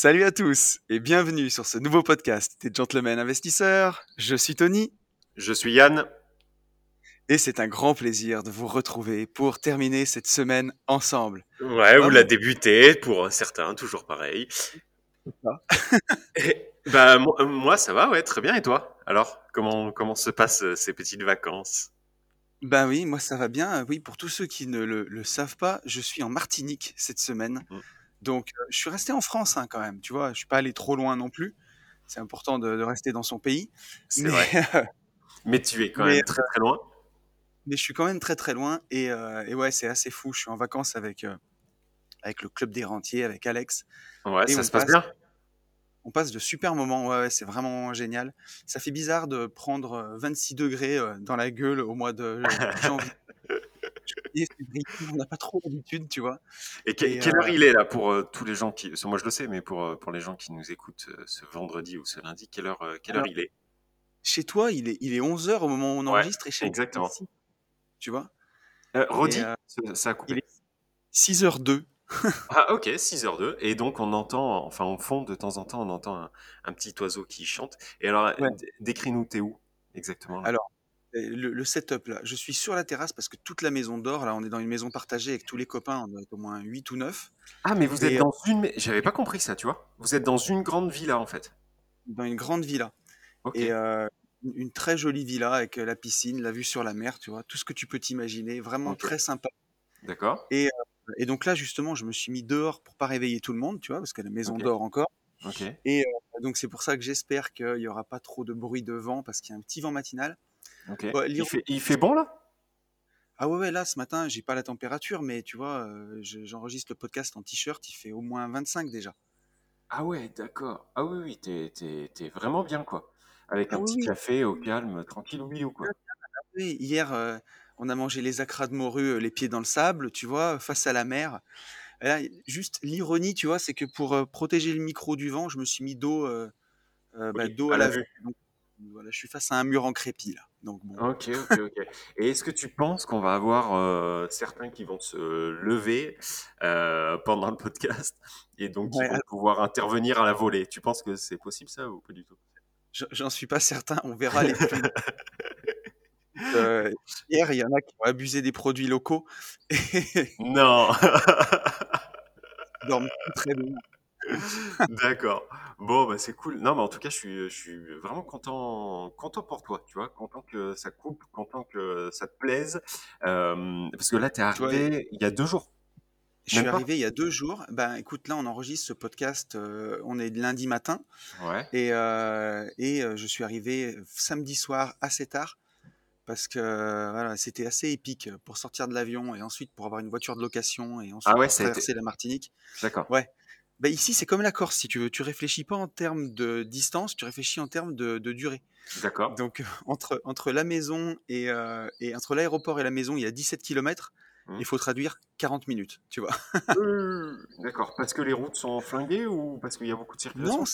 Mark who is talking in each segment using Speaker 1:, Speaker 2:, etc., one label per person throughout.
Speaker 1: Salut à tous et bienvenue sur ce nouveau podcast des Gentlemen Investisseurs. Je suis Tony
Speaker 2: Je suis Yann.
Speaker 1: et c'est un grand plaisir de vous retrouver pour terminer cette semaine ensemble.
Speaker 2: Ouais, vous la
Speaker 1: bon
Speaker 2: débutez pour certains, toujours pareil. Et, bah, moi, moi, ça va, ouais, très bien. Et toi? Alors, comment, comment se passent euh, ces petites vacances?
Speaker 1: Ben oui, moi ça va bien. Oui, pour tous ceux qui ne le, le savent pas, je suis en Martinique cette semaine.
Speaker 2: Mm.
Speaker 1: Donc je suis resté en France hein, quand même, tu vois, je suis pas allé trop loin non plus. C'est important de, de rester dans son pays.
Speaker 2: C'est
Speaker 1: Mais,
Speaker 2: vrai. Mais tu es quand
Speaker 1: mais,
Speaker 2: même très très loin.
Speaker 1: mais je suis quand même très très loin et, euh, et ouais, c'est assez fou. Je suis en vacances avec, euh, avec le club des rentiers, avec Alex.
Speaker 2: Ouais,
Speaker 1: Et
Speaker 2: ça se passe
Speaker 1: passe,
Speaker 2: bien.
Speaker 1: on passe de super moments. Ouais, ouais, c'est vraiment génial. Ça fait bizarre de prendre euh, 26 degrés dans la gueule au mois de janvier. On n'a pas trop l'habitude, tu vois.
Speaker 2: Et que-
Speaker 1: Et
Speaker 2: quelle
Speaker 1: euh,
Speaker 2: heure il est là pour euh, tous les gens qui. Moi je le sais, mais pour, euh, pour les gens qui nous écoutent ce vendredi ou ce lundi, quelle heure, quelle heure il est?
Speaker 1: chez toi, il est, il est 11h au moment où on
Speaker 2: Ouais,
Speaker 1: enregistre et chez
Speaker 2: exactement.
Speaker 1: ici, tu vois.
Speaker 2: Euh, Rodi, ça a
Speaker 1: il
Speaker 2: coupé.
Speaker 1: est 6h02.
Speaker 2: Ah ok, 6h02. Et donc on entend, enfin au fond de temps en temps, on entend un, un petit oiseau qui chante. Et alors,
Speaker 1: Ouais.
Speaker 2: décris-nous, t'es où exactement là?
Speaker 1: Alors, le, le setup là, je suis sur la terrasse parce que toute la maison dort. Là, on est dans une maison partagée avec tous les copains, on doit être au moins 8 ou 9.
Speaker 2: Ah mais vous êtes
Speaker 1: euh,
Speaker 2: dans une... mais J'avais pas compris ça, tu vois. Vous êtes dans une grande villa en fait.
Speaker 1: dans une grande villa.
Speaker 2: Ok.
Speaker 1: Et euh, une une très jolie villa avec euh, la piscine, la vue sur la mer, tu vois, tout ce que tu peux t'imaginer, vraiment très sympa.
Speaker 2: D'accord.
Speaker 1: Et, euh, et donc là, justement, je me suis mis dehors pour pas réveiller tout le monde, tu vois, parce que la maison
Speaker 2: Ok.
Speaker 1: dort encore.
Speaker 2: Ok.
Speaker 1: Et euh, donc c'est pour ça que j'espère qu'il y aura pas trop de bruit de vent, parce qu'il y a un petit vent matinal.
Speaker 2: Ok.
Speaker 1: Ouais,
Speaker 2: Il fait, il fait bon là?
Speaker 1: Ah ouais, ouais, là, ce matin, j'ai pas la température, mais tu vois, euh, je- j'enregistre le podcast en t-shirt, il fait au moins 25 déjà.
Speaker 2: Ah ouais, d'accord. Ah oui, oui, t'es, vraiment bien quoi. Avec
Speaker 1: Ah
Speaker 2: un
Speaker 1: oui,
Speaker 2: petit
Speaker 1: oui.
Speaker 2: café au calme, tranquille ou quoi?
Speaker 1: Oui, hier, euh, on a mangé les acras de morue, euh, les pieds dans le sable, tu vois, face à la mer. Là, juste l'ironie, tu vois, c'est que pour euh, protéger le micro du vent, je me suis mis dos, euh, euh, bah,
Speaker 2: Oui,
Speaker 1: dos
Speaker 2: à
Speaker 1: à
Speaker 2: la
Speaker 1: la vue.
Speaker 2: vue.
Speaker 1: Donc, voilà, je suis face à un mur en crépi là. Donc bon,
Speaker 2: Ok, ok, ok. Et est-ce que tu penses qu'on va avoir euh, certains qui vont se lever euh, pendant le podcast et donc qui
Speaker 1: ouais,
Speaker 2: vont
Speaker 1: alors,
Speaker 2: pouvoir intervenir à la volée? Tu penses que c'est possible ça ou pas du tout?
Speaker 1: Je- j'en suis pas certain. On verra les. Euh, hier, il y en a qui ont abusé des produits locaux
Speaker 2: Non
Speaker 1: ils dorment très bien.
Speaker 2: D'accord. Bon, bah c'est cool. Non, mais en tout cas, je suis, je suis vraiment content, content pour toi, tu vois, content que ça coupe, content que ça te plaise. Euh, parce que là,
Speaker 1: Tu vois,
Speaker 2: arrivé il y a deux jours,
Speaker 1: je suis
Speaker 2: pas?
Speaker 1: arrivé il y a deux jours. Ben, écoute, là, on enregistre ce podcast. euh, on est lundi matin.
Speaker 2: Ouais.
Speaker 1: Et, euh, et euh, je suis arrivé samedi soir assez tard parce que euh, voilà, c'était assez épique pour sortir de l'avion et ensuite pour avoir une voiture de location et
Speaker 2: Ah
Speaker 1: ensuite
Speaker 2: ouais,
Speaker 1: pour
Speaker 2: ça a été.
Speaker 1: traverser la Martinique.
Speaker 2: D'accord.
Speaker 1: Ouais. Bah ici, c'est comme la Corse, si tu veux. Tu réfléchis pas en termes de distance, tu réfléchis en termes de, de durée.
Speaker 2: D'accord.
Speaker 1: Donc, entre, entre la maison et, euh, et entre l'aéroport et la maison, il y a 17 km.
Speaker 2: Hmm.
Speaker 1: Il faut traduire 40 minutes, tu vois.
Speaker 2: Euh, D'accord. Parce que les routes sont flinguées ou parce qu'il y a beaucoup de circulation,
Speaker 1: Non,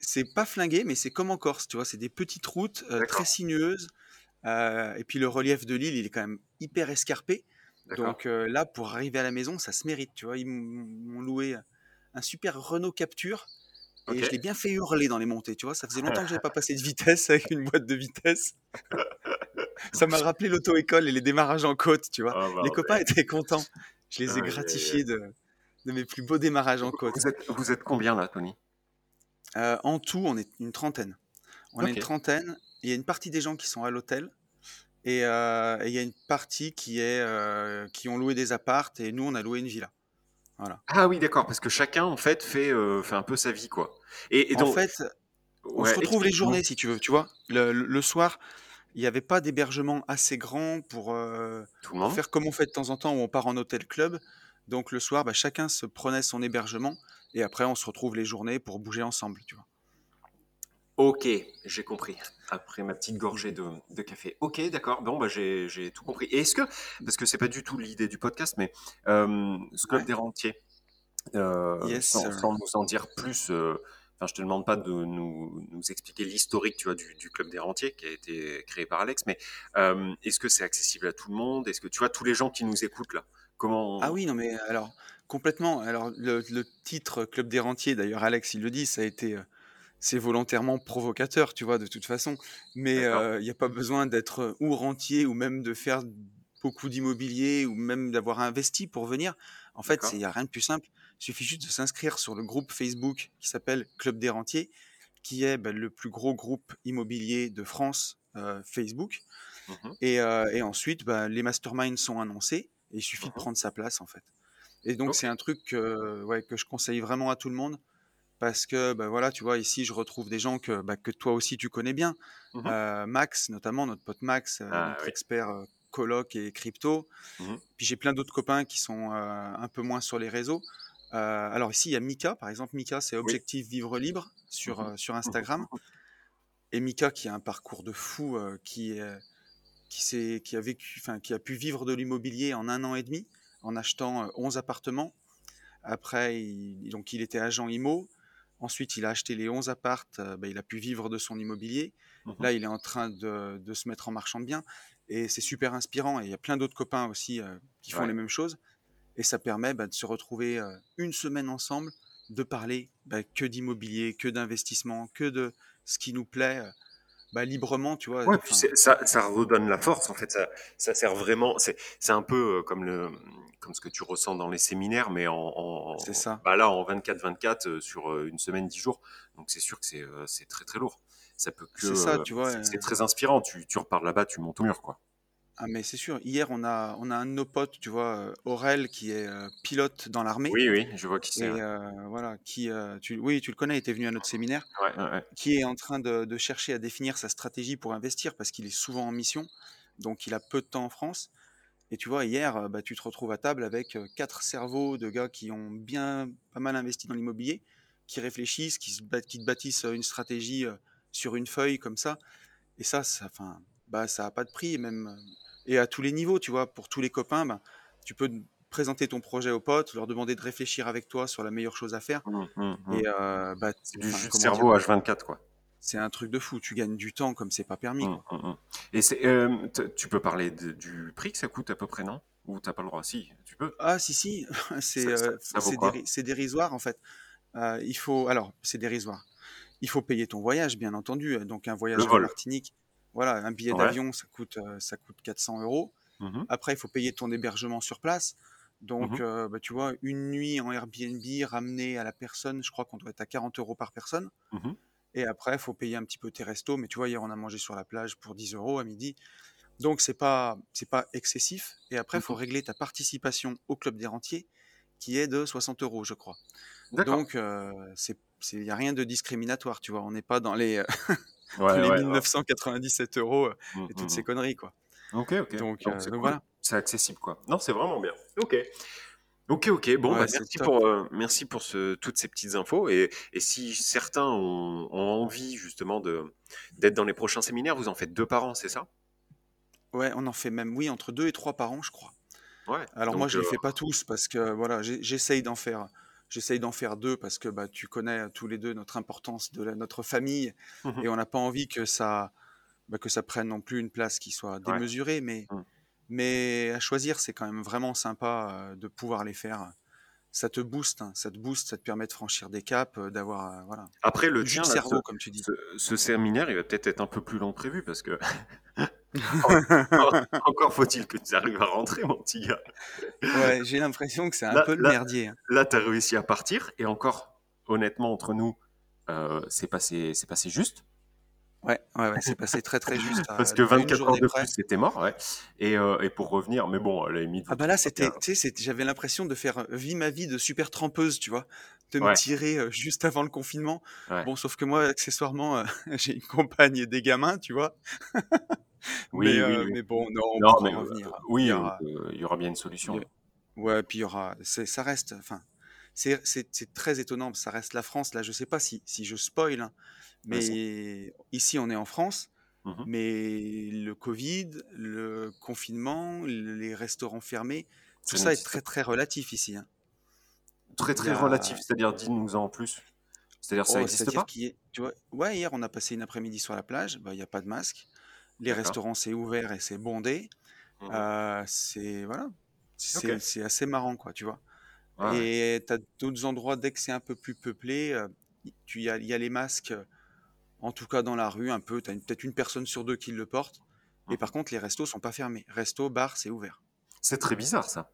Speaker 2: c'est
Speaker 1: pas flingué, mais c'est comme en Corse, tu vois. C'est des petites routes euh, très sinueuses. euh, et puis le relief de l'île, il est quand même hyper escarpé. Donc là, pour arriver à la maison, ça se mérite, tu vois. Ils m'ont loué un super Renault Capture et je l'ai bien fait hurler dans les montées, tu vois. Ça faisait longtemps que j'avais pas passé de vitesse avec une boîte de vitesse. Ça m'a rappelé l'auto-école et les démarrages en côte, tu vois.
Speaker 2: Ah,
Speaker 1: Les copains étaient contents. Je les ai gratifiés de, de mes plus beaux démarrages en côte.
Speaker 2: vous êtes, vous êtes combien là, Tony?
Speaker 1: Euh, en tout, on est une trentaine. On est une trentaine. Il y a une partie des gens qui sont à l'hôtel. Et euh, il y a une partie qui est euh, qui ont loué des appartes et nous on a loué une villa. Voilà.
Speaker 2: Ah oui, d'accord, parce que chacun en fait fait, euh, fait un peu sa vie, quoi. Et, et
Speaker 1: En
Speaker 2: donc,
Speaker 1: fait, on
Speaker 2: ouais,
Speaker 1: se retrouve les journées si tu veux, tu vois. Le, soir, il n'y avait pas d'hébergement assez grand pour, euh,
Speaker 2: Tout
Speaker 1: pour faire comme on fait de temps en temps où on part en hôtel club. Donc le soir, bah, chacun se prenait son hébergement et après on se retrouve les journées pour bouger ensemble, tu vois.
Speaker 2: Ok, j'ai compris. Après ma petite gorgée de, de café. Ok, d'accord. Bon, bah, j'ai, tout compris. Et est-ce que, parce que c'est pas du tout l'idée du podcast, mais euh, ce club
Speaker 1: Ouais.
Speaker 2: des rentiers, euh,
Speaker 1: Yes,
Speaker 2: sans,
Speaker 1: sir.
Speaker 2: sans nous en dire plus, euh, enfin, je te demande pas de nous, nous expliquer l'historique, tu vois, du, du club des rentiers qui a été créé par Alex, mais euh, est-ce que c'est accessible à tout le monde? Est-ce que tu vois tous les gens qui nous écoutent là Comment
Speaker 1: Ah oui, non mais alors complètement. Alors le, le titre Club des rentiers, d'ailleurs Alex il le dit, ça a été, euh, c'est volontairement provocateur, tu vois, de toute façon. Mais euh, il n'y a pas besoin d'être euh, ou rentier ou même de faire beaucoup d'immobilier ou même d'avoir investi pour venir. En fait, il n'y a rien de plus simple. Il suffit juste de s'inscrire sur le groupe Facebook qui s'appelle Club des rentiers, qui est bah, le plus gros groupe immobilier de France euh, Facebook.
Speaker 2: Mhm,
Speaker 1: Et, euh, et ensuite, bah, les masterminds sont annoncés et il suffit de
Speaker 2: mhm.
Speaker 1: prendre sa place en fait. Et donc c'est un truc ouais, que je conseille vraiment à tout le monde parce que bah, voilà, tu vois, ici je retrouve des gens que, bah, que toi aussi tu connais bien.
Speaker 2: Mhm.
Speaker 1: Euh, Max, notamment, notre pote Max, euh,
Speaker 2: Ah
Speaker 1: notre
Speaker 2: oui.
Speaker 1: expert euh, coloc et crypto.
Speaker 2: Mhm.
Speaker 1: Puis j'ai plein d'autres copains qui sont un peu moins sur les réseaux. Alors ici, il y a Mika, par exemple. Mika, c'est
Speaker 2: Oui.
Speaker 1: Objectif Vivre Libre sur, euh, sur Instagram. Et Mika qui a un parcours de fou, qui, qui, qui, a vécu, qui a pu vivre de l'immobilier en un an et demi en achetant euh, 11 appartements. Après, il, donc il était agent IMO. Ensuite, il a acheté les 11 appartes. euh, bah, il a pu vivre de son immobilier.
Speaker 2: Mhm.
Speaker 1: Là, il est en train de, de se mettre en marchand de biens. Et c'est super inspirant. Et il y a plein d'autres copains aussi euh, qui font
Speaker 2: Ouais.
Speaker 1: les mêmes choses. Et ça permet bah, de se retrouver euh, une semaine ensemble, de parler bah, que d'immobilier, que d'investissement, que de ce qui nous plaît bah, librement, tu vois.
Speaker 2: Ouais, puis ça, ça redonne la force, en fait. Ça, ça sert vraiment. C'est, un peu comme le, comme ce que tu ressens dans les séminaires, mais en, en-
Speaker 1: ça.
Speaker 2: bah là, en 24-24 euh, sur euh, une semaine, 10 jours. Donc c'est sûr que c'est, euh, c'est très très lourd. Ça peut que.
Speaker 1: C'est ça, tu vois.
Speaker 2: c'est,
Speaker 1: euh,
Speaker 2: très inspirant. Tu, tu repars là-bas, tu montes au mur, quoi.
Speaker 1: Ah, mais c'est sûr. Hier, on a, on a un de nos potes, tu vois, Aurel, qui est euh, pilote dans l'armée.
Speaker 2: Oui, oui, je vois qui c'est. Ouais,
Speaker 1: euh, voilà, qui, euh, tu, oui, tu le connais, il était venu à notre séminaire,
Speaker 2: ouais, ouais.
Speaker 1: qui est en train de, de chercher à définir sa stratégie pour investir parce qu'il est souvent en mission, donc il a peu de temps en France. Et tu vois, hier, bah, tu te retrouves à table avec quatre cerveaux de gars qui ont bien pas mal investi dans l'immobilier, qui réfléchissent, qui, se bat- qui te bâtissent une stratégie sur une feuille comme ça. Et ça, ça, enfin, bah, ça a pas de prix, même. Et à tous les niveaux, tu vois, pour tous les copains, bah, tu peux présenter ton projet aux potes, leur demander de réfléchir avec toi sur la meilleure chose à faire.
Speaker 2: Hum, hum, hum.
Speaker 1: Et euh, bah,
Speaker 2: du
Speaker 1: enfin,
Speaker 2: cerveau
Speaker 1: dire,
Speaker 2: H24, quoi.
Speaker 1: C'est un truc de fou. Tu gagnes du temps comme c'est pas permis.
Speaker 2: Hum,
Speaker 1: Quoi.
Speaker 2: hum, hum. Et c'est, euh, tu peux parler de- du prix que ça coûte à peu près, non? Ou t'as pas le droit? Si, tu peux.
Speaker 1: Ah si si, c'est euh, c'est déri- dérisoire en fait. Euh, il faut alors c'est dérisoire. Il faut payer ton voyage bien entendu. Donc un voyage en. Martinique, voilà, un billet
Speaker 2: Ouais.
Speaker 1: d'avion ça coûte ça coûte 400 euros.
Speaker 2: Mhm,
Speaker 1: Après il faut payer ton hébergement sur place. Donc euh, bah, tu vois une nuit en Airbnb ramenée à la personne, je crois qu'on doit être à 40 euros par personne. Et après, il faut payer un petit peu tes restos. Mais tu vois, hier, on a mangé sur la plage pour 10 euros à midi. Donc, c'est pas, c'est pas excessif. Et après, il faut régler ta participation au Club des Rentiers, qui est de 60 euros, je crois. Donc, euh, il n'y a rien de discriminatoire, tu vois. On n'est pas dans les, dans
Speaker 2: Ouais,
Speaker 1: les
Speaker 2: ouais, ouais.
Speaker 1: 1997 euros euh,
Speaker 2: Hum,
Speaker 1: et toutes
Speaker 2: hum,
Speaker 1: ces conneries, quoi.
Speaker 2: Ok, ok.
Speaker 1: Donc,
Speaker 2: Donc
Speaker 1: euh,
Speaker 2: c'est
Speaker 1: donc
Speaker 2: cool.
Speaker 1: voilà.
Speaker 2: C'est accessible, quoi. Non, c'est vraiment bien. Ok. Ok, ok. Bon, bah,
Speaker 1: Ouais, c'est
Speaker 2: merci
Speaker 1: top.
Speaker 2: pour, euh, merci pour ce, toutes ces petites infos. Et, et si certains ont, ont envie justement de d'être dans les prochains séminaires, vous en faites deux par an, c'est ça?
Speaker 1: Ouais, on en fait même, oui, entre deux et trois par an, je crois.
Speaker 2: Ouais.
Speaker 1: Alors moi,
Speaker 2: Donc,
Speaker 1: je les
Speaker 2: euh,
Speaker 1: fais pas tous parce que voilà, j'ai- j'essaye d'en faire, j'essaye d'en faire deux parce que bah tu connais tous les deux notre importance de la- notre famille
Speaker 2: mhm.
Speaker 1: et on n'a pas envie que ça, bah, que ça prenne non plus une place qui soit
Speaker 2: Ouais.
Speaker 1: démesurée, mais
Speaker 2: Mm.
Speaker 1: Mais à choisir, c'est quand même vraiment sympa euh, de pouvoir les faire. Ça te booste, hein, ça te booste, ça te permet de franchir des caps, euh, d'avoir euh, voilà,
Speaker 2: Après, le
Speaker 1: du
Speaker 2: tien, là,
Speaker 1: cerveau comme tu dis.
Speaker 2: ce, ce séminaire, il va peut-être être un peu plus long que prévu parce que encore, encore faut-il que tu arrives à rentrer, mon petit gars.
Speaker 1: ouais, j'ai l'impression que c'est un
Speaker 2: Là,
Speaker 1: peu le
Speaker 2: là,
Speaker 1: merdier. hein.
Speaker 2: là, tu as réussi à partir et encore, honnêtement, entre nous, euh, c'est passé, c'est passé juste.
Speaker 1: Ouais, ouais, ouais, c'est passé très très juste à,
Speaker 2: Parce que
Speaker 1: à une
Speaker 2: 24 heures de
Speaker 1: près.
Speaker 2: plus, c'était mort, ouais. Et, euh, et pour revenir, mais bon, à la limite,
Speaker 1: Ah bah là,
Speaker 2: trouvez
Speaker 1: c'était, j'avais l'impression de faire euh, vie ma vie de super trempeuse, tu vois, de me
Speaker 2: Ouais,
Speaker 1: tirer euh, juste avant le confinement.
Speaker 2: ouais.
Speaker 1: Bon, sauf que moi, accessoirement, euh, j'ai une compagne et des gamins, tu vois.
Speaker 2: Oui,
Speaker 1: Mais,
Speaker 2: oui,
Speaker 1: euh,
Speaker 2: oui.
Speaker 1: mais bon, non, on
Speaker 2: Non, mais euh,
Speaker 1: revenir. Il
Speaker 2: oui,
Speaker 1: y
Speaker 2: euh,
Speaker 1: aura,
Speaker 2: il y aura bien une solution.
Speaker 1: a- ouais, puis il y aura, ça reste, enfin, c'est, très étonnant. Ça reste la France. Là, je sais pas si, si je spoil, hein, mais ici, on est en France.
Speaker 2: Mhm.
Speaker 1: Mais le Covid, le confinement, les restaurants fermés, tout ça est très très relatif ici. hein.
Speaker 2: Très très relatif, c'est-à-dire dis-nous en plus. C'est-à-dire ça
Speaker 1: oh, c'est-à-dire
Speaker 2: pas?
Speaker 1: y a- tu vois, ouais, hier on a passé une après-midi sur la plage, bah, il n'y a pas de masque. Les restaurants c'est ouvert et c'est bondé.
Speaker 2: Mhm.
Speaker 1: Euh, c'est voilà, c'est assez marrant quoi, tu vois.
Speaker 2: Ouais.
Speaker 1: Et tu as d'autres endroits dès que c'est un peu plus peuplé, euh, tu y a, il y a les masques, euh, en tout cas dans la rue un peu, tu as peut-être une personne sur deux qui le porte. Et par contre les restos sont pas fermés. Resto, bar, c'est ouvert.
Speaker 2: C'est très bizarre ça.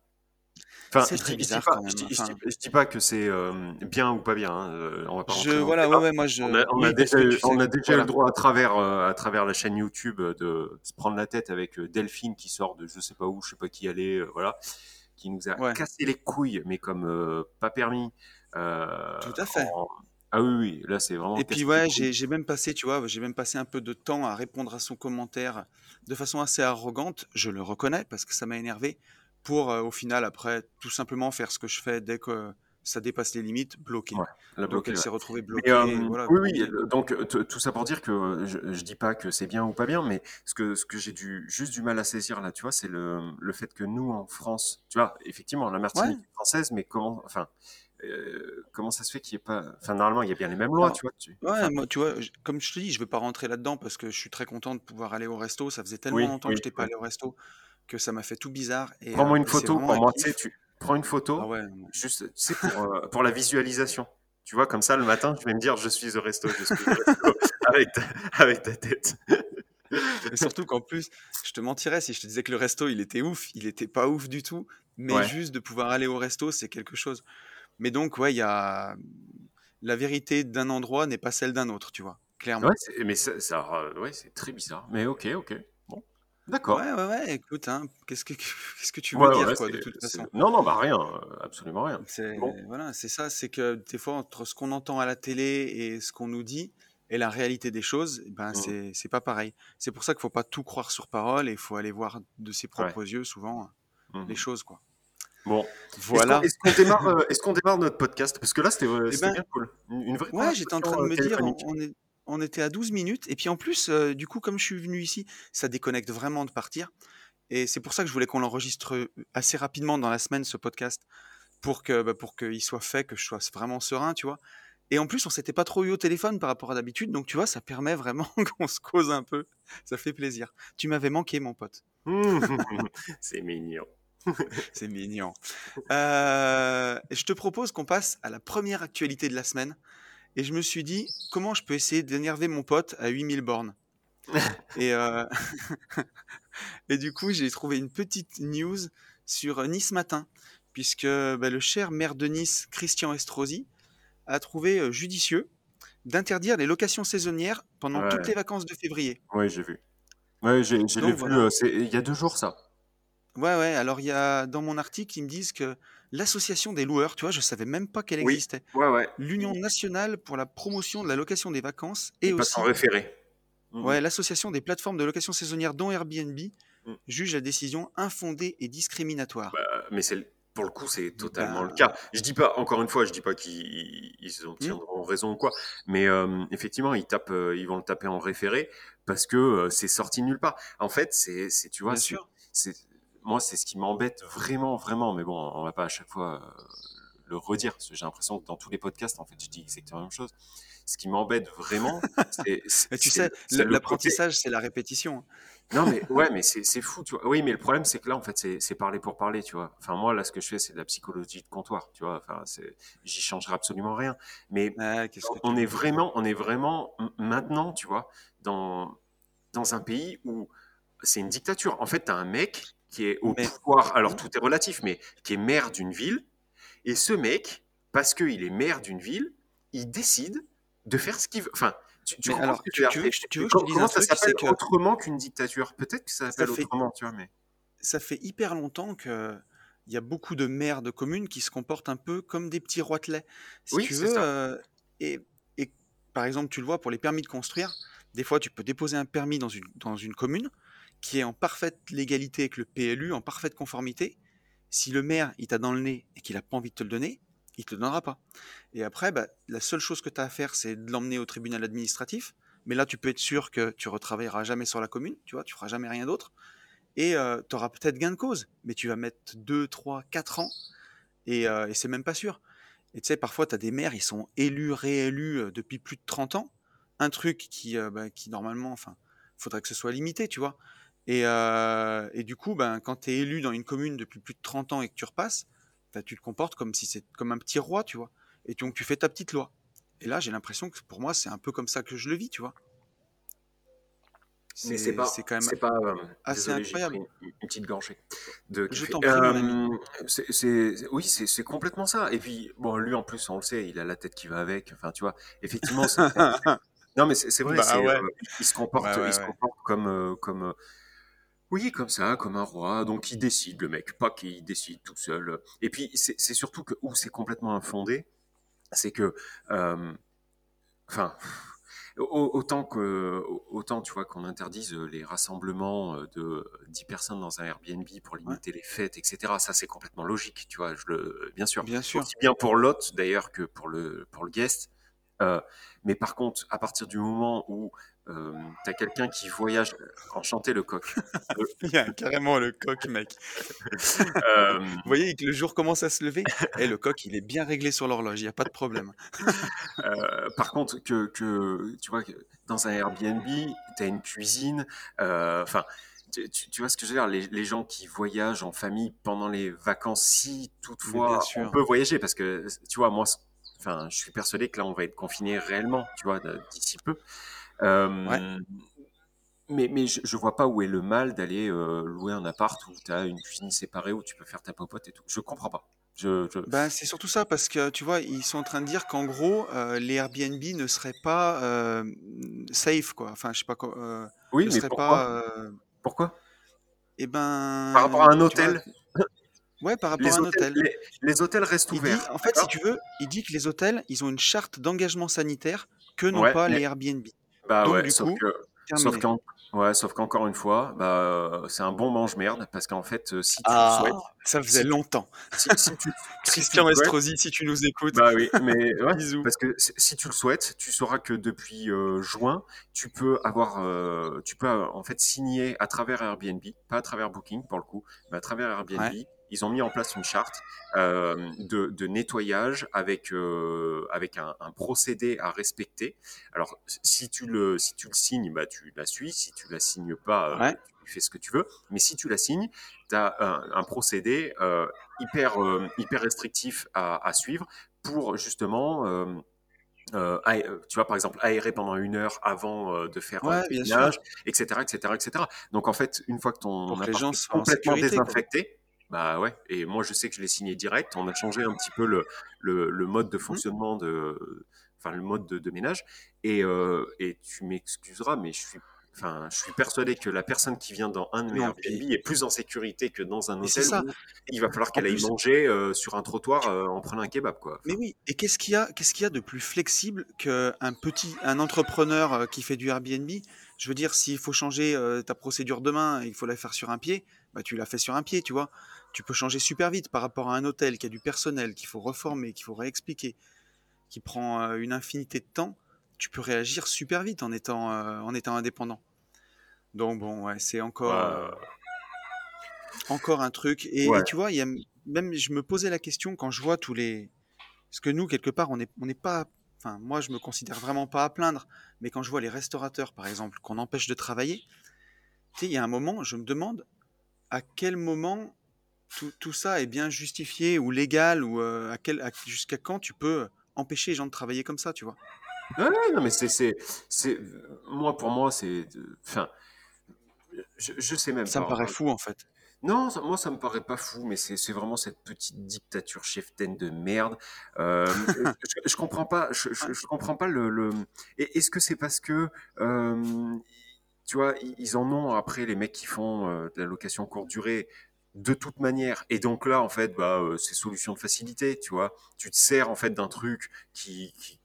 Speaker 2: Enfin,
Speaker 1: C'est
Speaker 2: je
Speaker 1: très
Speaker 2: dis, je dis
Speaker 1: bizarre
Speaker 2: pas,
Speaker 1: quand
Speaker 2: je dis, je dis- je dis pas que c'est euh, bien ou pas bien. hein, euh, on va pas
Speaker 1: je
Speaker 2: rentrer dans le
Speaker 1: voilà, ouais,
Speaker 2: débat.
Speaker 1: ouais, moi
Speaker 2: On a, on
Speaker 1: oui
Speaker 2: déjà, eu- on a le droit à travers, euh, à travers la chaîne YouTube euh, de se prendre la tête avec euh, Delphine qui sort de je sais pas où, je sais pas qui aller, euh, voilà, qui nous a
Speaker 1: Ouais,
Speaker 2: cassé les couilles, mais comme euh, pas permis. euh,
Speaker 1: tout à fait.
Speaker 2: en- Ah oui, oui, là c'est vraiment
Speaker 1: Et puis ouais, j'ai même passé, tu vois, j'ai même passé un peu de temps à répondre à son commentaire de façon assez arrogante. Je le reconnais parce que ça m'a énervé. Pour euh, au final après tout simplement faire ce que je fais dès que ça dépasse les limites, bloquer.
Speaker 2: Ouais, la
Speaker 1: Donc
Speaker 2: bloquer,
Speaker 1: elle
Speaker 2: ouais.
Speaker 1: s'est retrouvée bloquée.
Speaker 2: euh,
Speaker 1: voilà,
Speaker 2: oui, euh, donc euh, tout ça pour dire que je, je dis pas que c'est bien ou pas bien, mais ce que, ce que j'ai du, juste du mal à saisir là, tu vois, c'est le, le fait que nous en France, tu vois, effectivement, la
Speaker 1: Ouais,
Speaker 2: Martinique est française, mais comment, enfin, euh, comment ça se fait qu'il n'y ait pas, enfin, normalement, il y a bien les mêmes lois,
Speaker 1: alors
Speaker 2: tu vois, tu,
Speaker 1: ouais,
Speaker 2: enfin,
Speaker 1: moi tu vois, comme je te dis, je veux pas rentrer là-dedans parce que je suis très content de pouvoir aller au resto. Ça faisait tellement
Speaker 2: oui,
Speaker 1: longtemps que je n'étais pas allé au resto que ça m'a fait tout bizarre
Speaker 2: Prends-moi
Speaker 1: euh,
Speaker 2: une photo pour moi, tu sais, tu prends une
Speaker 1: Ah
Speaker 2: photo,
Speaker 1: ouais, non.
Speaker 2: juste, sais, pour, euh, pour la visualisation. Tu vois, comme ça, le matin, je vais me dire, je suis au resto, je suis au resto, avec ta, avec ta tête.
Speaker 1: Et surtout qu'en plus, je te mentirais si je te disais que le resto, il était ouf. Il était pas ouf du tout. Mais
Speaker 2: Ouais.
Speaker 1: juste de pouvoir aller au resto, c'est quelque chose. Mais donc, ouais, il y a... La vérité d'un endroit n'est pas celle d'un autre, tu vois, clairement.
Speaker 2: Ouais, c'est- mais ça, ça, euh, ouais, c'est très bizarre. Mais ok, ok. D'accord.
Speaker 1: Ouais, ouais, ouais, écoute, hein, qu'est-ce que, qu'est-ce que tu veux
Speaker 2: Ouais,
Speaker 1: dire,
Speaker 2: ouais,
Speaker 1: quoi, de
Speaker 2: c'est,
Speaker 1: toute
Speaker 2: c'est-
Speaker 1: façon?
Speaker 2: Non, non, bah rien, euh, absolument rien.
Speaker 1: C'est,
Speaker 2: Bon,
Speaker 1: voilà, c'est ça, c'est que des fois, entre ce qu'on entend à la télé et ce qu'on nous dit, et la réalité des choses, eh ben,
Speaker 2: mm,
Speaker 1: c'est, c'est pas pareil. C'est pour ça qu'il faut pas tout croire sur parole et il faut aller voir de ses
Speaker 2: ouais.
Speaker 1: propres yeux, souvent, les
Speaker 2: mhm.
Speaker 1: choses, quoi.
Speaker 2: Bon, est-ce qu'on
Speaker 1: Voilà.
Speaker 2: est-ce qu'on démarre, euh, est-ce qu'on démarre notre podcast? Parce que là, c'était euh,
Speaker 1: Eh
Speaker 2: c'était
Speaker 1: ben,
Speaker 2: bien cool. Une, une vraie
Speaker 1: Ouais, j'étais en train de
Speaker 2: euh,
Speaker 1: me dire, on,
Speaker 2: téléphonique.
Speaker 1: on est, on était à 12 minutes, et puis en plus, euh, du coup, comme je suis venu ici, ça déconnecte vraiment de partir, et c'est pour ça que je voulais qu'on l'enregistre euh, assez rapidement dans la semaine, ce podcast, pour que, bah, pour qu'il soit fait, que je sois vraiment serein, tu vois. Et en plus, on s'était pas trop eu au téléphone par rapport à d'habitude, donc tu vois, ça permet vraiment qu'on se cause un peu, ça fait plaisir. Tu m'avais manqué, mon pote.
Speaker 2: C'est mignon.
Speaker 1: C'est mignon. Euh, je te propose qu'on passe à la première actualité de la semaine. Et je me suis dit, comment je peux essayer d'énerver mon pote à 8000 bornes? Et, euh, et du coup, j'ai trouvé une petite news sur Nice Matin, puisque bah, le cher maire de Nice, Christian Estrosi, a trouvé euh, judicieux d'interdire les locations saisonnières pendant toutes les vacances de février.
Speaker 2: ouais, j'ai vu. Ouais, j'ai, vu,
Speaker 1: voilà.
Speaker 2: euh, il y a deux jours, ça.
Speaker 1: Ouais, ouais, alors il y a dans mon article, ils me disent que l'association des loueurs, tu vois, je savais même pas qu'elle
Speaker 2: Oui,
Speaker 1: existait.
Speaker 2: ouais, ouais.
Speaker 1: L'Union nationale pour la promotion de la location des vacances et
Speaker 2: en
Speaker 1: aussi
Speaker 2: référé. Mhm,
Speaker 1: ouais, l'association des plateformes de location saisonnière dont Airbnb
Speaker 2: mhm.
Speaker 1: juge la décision infondée et discriminatoire.
Speaker 2: Bah, mais c'est pour le coup, c'est totalement le
Speaker 1: Ben,
Speaker 2: cas. Je dis pas, encore une fois, je dis pas qu'ils ils en
Speaker 1: hmm,
Speaker 2: tiendront raison ou quoi, mais euh, effectivement, ils tapent, euh, ils vont le taper en référé parce que euh, c'est sorti nulle part. En fait, c'est, tu vois, c'est, moi, c'est ce qui m'embête vraiment, vraiment. Mais bon, on va pas à chaque fois euh, le redire. Parce que j'ai l'impression que dans tous les podcasts, en fait, je dis exactement la même chose. Ce qui m'embête vraiment, c'est,
Speaker 1: tu sais, l'apprentissage, c'est la répétition. hein.
Speaker 2: Non, mais ouais, mais c'est fou, tu vois. Oui, mais le problème, c'est que là, en fait, c'est parler pour parler, tu vois. Enfin, moi, là, ce que je fais, c'est de la psychologie de comptoir, tu vois. Enfin, j'y changerai absolument rien. Mais
Speaker 1: Ah, que
Speaker 2: on
Speaker 1: tu
Speaker 2: est vraiment, on est vraiment maintenant, tu vois, dans dans un pays où c'est une dictature. En fait, t'as un mec qui est au
Speaker 1: Mais
Speaker 2: pouvoir. Alors, tout est relatif, mais qui est maire d'une ville. Et ce mec, parce qu'il est maire d'une ville, il décide de faire ce qu'il veut. Enfin, tu, tu
Speaker 1: alors,
Speaker 2: veux
Speaker 1: tu veux que je, tu veux que je
Speaker 2: com-
Speaker 1: te dise
Speaker 2: Comment
Speaker 1: un
Speaker 2: ça s'appelle
Speaker 1: que
Speaker 2: autrement qu'une dictature? Peut-être que ça s'appelle
Speaker 1: fait
Speaker 2: autrement, tu vois, mais...
Speaker 1: ça fait hyper longtemps que il y a beaucoup de maires de communes qui se comportent un peu comme des petits roitelets. Si
Speaker 2: Oui,
Speaker 1: tu veux, euh, et, et par exemple, tu le vois pour les permis de construire, des fois tu peux déposer un permis dans une, dans une commune, qui est en parfaite légalité avec le PLU, en parfaite conformité, si le maire il t'a dans le nez et qu'il a pas envie de te le donner, il te le donnera pas. Et après, bah, la seule chose que tu as à faire, c'est de l'emmener au tribunal administratif. Mais là, tu peux être sûr que tu retravailleras jamais sur la commune, tu vois, tu feras jamais rien d'autre. Et tu auras peut-être gain de cause, mais tu vas mettre 2, 3, 4 ans et, euh, et c'est même pas sûr. Et tu sais, parfois, tu as des maires, ils sont élus, réélus euh, depuis plus de 30 ans. Un truc qui, euh, bah, qui normalement, enfin, faudrait que ce soit limité, tu vois. Et, euh, et du coup, ben, quand tu es élu dans une commune depuis plus de 30 ans et que tu repasses, bah, tu te comportes comme si c'est comme un petit roi, tu vois. Et donc, tu fais ta petite loi. Et là, j'ai l'impression que pour moi, c'est un peu comme ça que je le vis, tu vois.
Speaker 2: Mais c'est pas,
Speaker 1: c'est quand même
Speaker 2: pas, euh,
Speaker 1: assez
Speaker 2: désolé,
Speaker 1: incroyable.
Speaker 2: une, une petite gorgée de
Speaker 1: Je
Speaker 2: café.
Speaker 1: t'en prie, mon ami.
Speaker 2: Euh, c'est, c'est- oui, c'est, complètement ça. Et puis, bon, lui en plus, on le sait, il a la tête qui va avec. Enfin, tu vois, effectivement, c'est, non, mais c'est, vrai,
Speaker 1: Bah ouais.
Speaker 2: euh, il se comporte,
Speaker 1: Bah ouais,
Speaker 2: il se
Speaker 1: ouais.
Speaker 2: comporte comme, comme, oui, comme ça, comme un roi. Donc, il décide, le mec, pas qu'il décide tout seul. Et puis, c'est, surtout que où c'est complètement infondé, c'est que, euh, enfin. Au- Autant que, autant tu vois qu'on interdise les rassemblements euh, de 10 personnes dans un Airbnb pour limiter les fêtes, etc. Ça c'est complètement logique, tu vois. Je le, bien sûr,
Speaker 1: Bien sûr.
Speaker 2: aussi bien pour l'hôte d'ailleurs que pour le pour le guest. Euh, mais par contre, à partir du moment où euh, tu as quelqu'un qui voyage, enchanté le coq.
Speaker 1: Il y a carrément le coq, mec.
Speaker 2: Euh,
Speaker 1: Vous voyez que le jour commence à se lever et le coq, il est bien réglé sur l'horloge, il n'y a pas de problème.
Speaker 2: Euh, par contre, que, que tu vois, que dans un Airbnb, tu as une cuisine, enfin, tu, vois ce que je veux dire, les, les gens qui voyagent en famille pendant les vacances, si toutefois
Speaker 1: bien
Speaker 2: on peut voyager, parce que tu vois, moi, enfin, je suis persuadé que là, on va être confiné réellement, tu vois, d'ici peu. Euh,
Speaker 1: Ouais.
Speaker 2: mais, mais je, je vois pas où est le mal d'aller euh, louer un appart où tu as une cuisine séparée où tu peux faire ta popote et tout. Je comprends pas. Je, je...
Speaker 1: Ben, c'est surtout ça parce que tu vois, ils sont en train de dire qu'en gros, euh, les Airbnb ne seraient pas euh, safe, quoi. Enfin, je sais pas quoi.
Speaker 2: Oui,
Speaker 1: ne
Speaker 2: mais pourquoi?
Speaker 1: pas.
Speaker 2: Pourquoi?
Speaker 1: eh
Speaker 2: Par rapport à
Speaker 1: ben,
Speaker 2: un
Speaker 1: tu vois,
Speaker 2: hôtel?
Speaker 1: ouais, par rapport
Speaker 2: les
Speaker 1: à un
Speaker 2: hôtels,
Speaker 1: hôtel.
Speaker 2: les, les hôtels restent
Speaker 1: Il dit,
Speaker 2: ouverts.
Speaker 1: en fait, si tu veux, il dit que les hôtels, ils ont une charte d'engagement sanitaire que n'ont
Speaker 2: Ouais,
Speaker 1: pas
Speaker 2: mais
Speaker 1: les Airbnb.
Speaker 2: Bah
Speaker 1: Donc,
Speaker 2: ouais,
Speaker 1: du
Speaker 2: sauf
Speaker 1: coup,
Speaker 2: que, sauf qu'en, ouais, sauf qu'encore une fois, bah, euh, c'est un bon mange-merde parce qu'en fait, euh, si tu le
Speaker 1: Ah,
Speaker 2: souhaites,
Speaker 1: ça faisait
Speaker 2: si
Speaker 1: longtemps.
Speaker 2: si, si tu, si tu
Speaker 1: Christian Estrosi, si tu nous écoutes,
Speaker 2: bah oui, mais ouais, parce que si tu le souhaites, tu sauras que depuis euh, juin, tu peux avoir, euh, tu peux en fait signer à travers Airbnb, pas à travers Booking pour le coup, mais à travers Airbnb.
Speaker 1: Ouais.
Speaker 2: Ils ont mis en place une charte euh, de, de nettoyage avec euh, avec un, un procédé à respecter. Alors si tu le si tu le signes, bah tu la suis. Si tu la signes pas, euh,
Speaker 1: Ouais.
Speaker 2: tu fais ce que tu veux. Mais si tu la signes, tu as un, un procédé hyper hyper restrictif à, à suivre pour justement euh, tu vois par exemple aérer pendant une heure avant euh, de faire
Speaker 1: Ouais, sûr.
Speaker 2: ménages, etc., etc., etc. Donc en fait, une fois que ton
Speaker 1: Pour que les
Speaker 2: appart
Speaker 1: gens
Speaker 2: est complètement
Speaker 1: sécurité,
Speaker 2: désinfecté, bah ouais. Et moi je sais que je l'ai signé direct. On a changé un petit peu le, le, le mode de
Speaker 1: Mhm.
Speaker 2: fonctionnement de, enfin le mode de, de ménage. Et, euh, et tu m'excuseras, mais je suis Enfin, je suis persuadé que la personne qui vient dans un de mes
Speaker 1: Non,
Speaker 2: Airbnb
Speaker 1: puis-
Speaker 2: est plus en sécurité que dans un
Speaker 1: Mais c'est
Speaker 2: hôtel
Speaker 1: ça.
Speaker 2: où il va falloir
Speaker 1: En
Speaker 2: qu'elle aille
Speaker 1: plus,
Speaker 2: manger euh, sur un trottoir euh, en prenant un kebab, quoi.
Speaker 1: mais
Speaker 2: Enfin,
Speaker 1: oui. Et qu'est-ce qu'il y a, qu'est-ce qu'il y a de plus flexible qu'un petit, un entrepreneur euh, qui fait du Airbnb? Je veux dire, s'il faut changer euh, ta procédure demain, il faut la faire sur un pied, bah tu la fais sur un pied, tu vois. Tu peux changer super vite par rapport à un hôtel qui a du personnel, qu'il faut reformer, qu'il faut réexpliquer, qui prend euh, une infinité de temps. Tu peux réagir super vite en étant, euh, en étant indépendant. Donc bon, ouais, c'est encore, encore un truc. Et,
Speaker 2: ouais.
Speaker 1: et tu vois, y a même, je me posais la question quand je vois tous les, parce que nous quelque part, on n'est, on n'est pas, enfin moi je me considère vraiment pas à plaindre, mais quand je vois les restaurateurs par exemple qu'on empêche de travailler, il y a un moment, je me demande à quel moment tout, tout ça est bien justifié ou légal ou euh, à quel, jusqu'à quand tu peux empêcher les gens de travailler comme ça, tu vois?
Speaker 2: Ouais, non, mais c'est, moi, pour moi, c'est, enfin, je, je sais même
Speaker 1: Ça me
Speaker 2: pas.
Speaker 1: paraît fou en fait.
Speaker 2: Non, ça- moi, ça me paraît pas fou, mais c'est, vraiment cette petite dictature cheftaine de merde. Euh, je, je comprends pas, je, je, je comprends pas le, est-ce que c'est parce que, euh, tu vois, ils en ont après les mecs qui font euh, de la location courte durée de toute manière. Et donc là, en fait, bah, c'est solution de facilité, tu vois. Tu te sers en fait d'un truc qui, qui,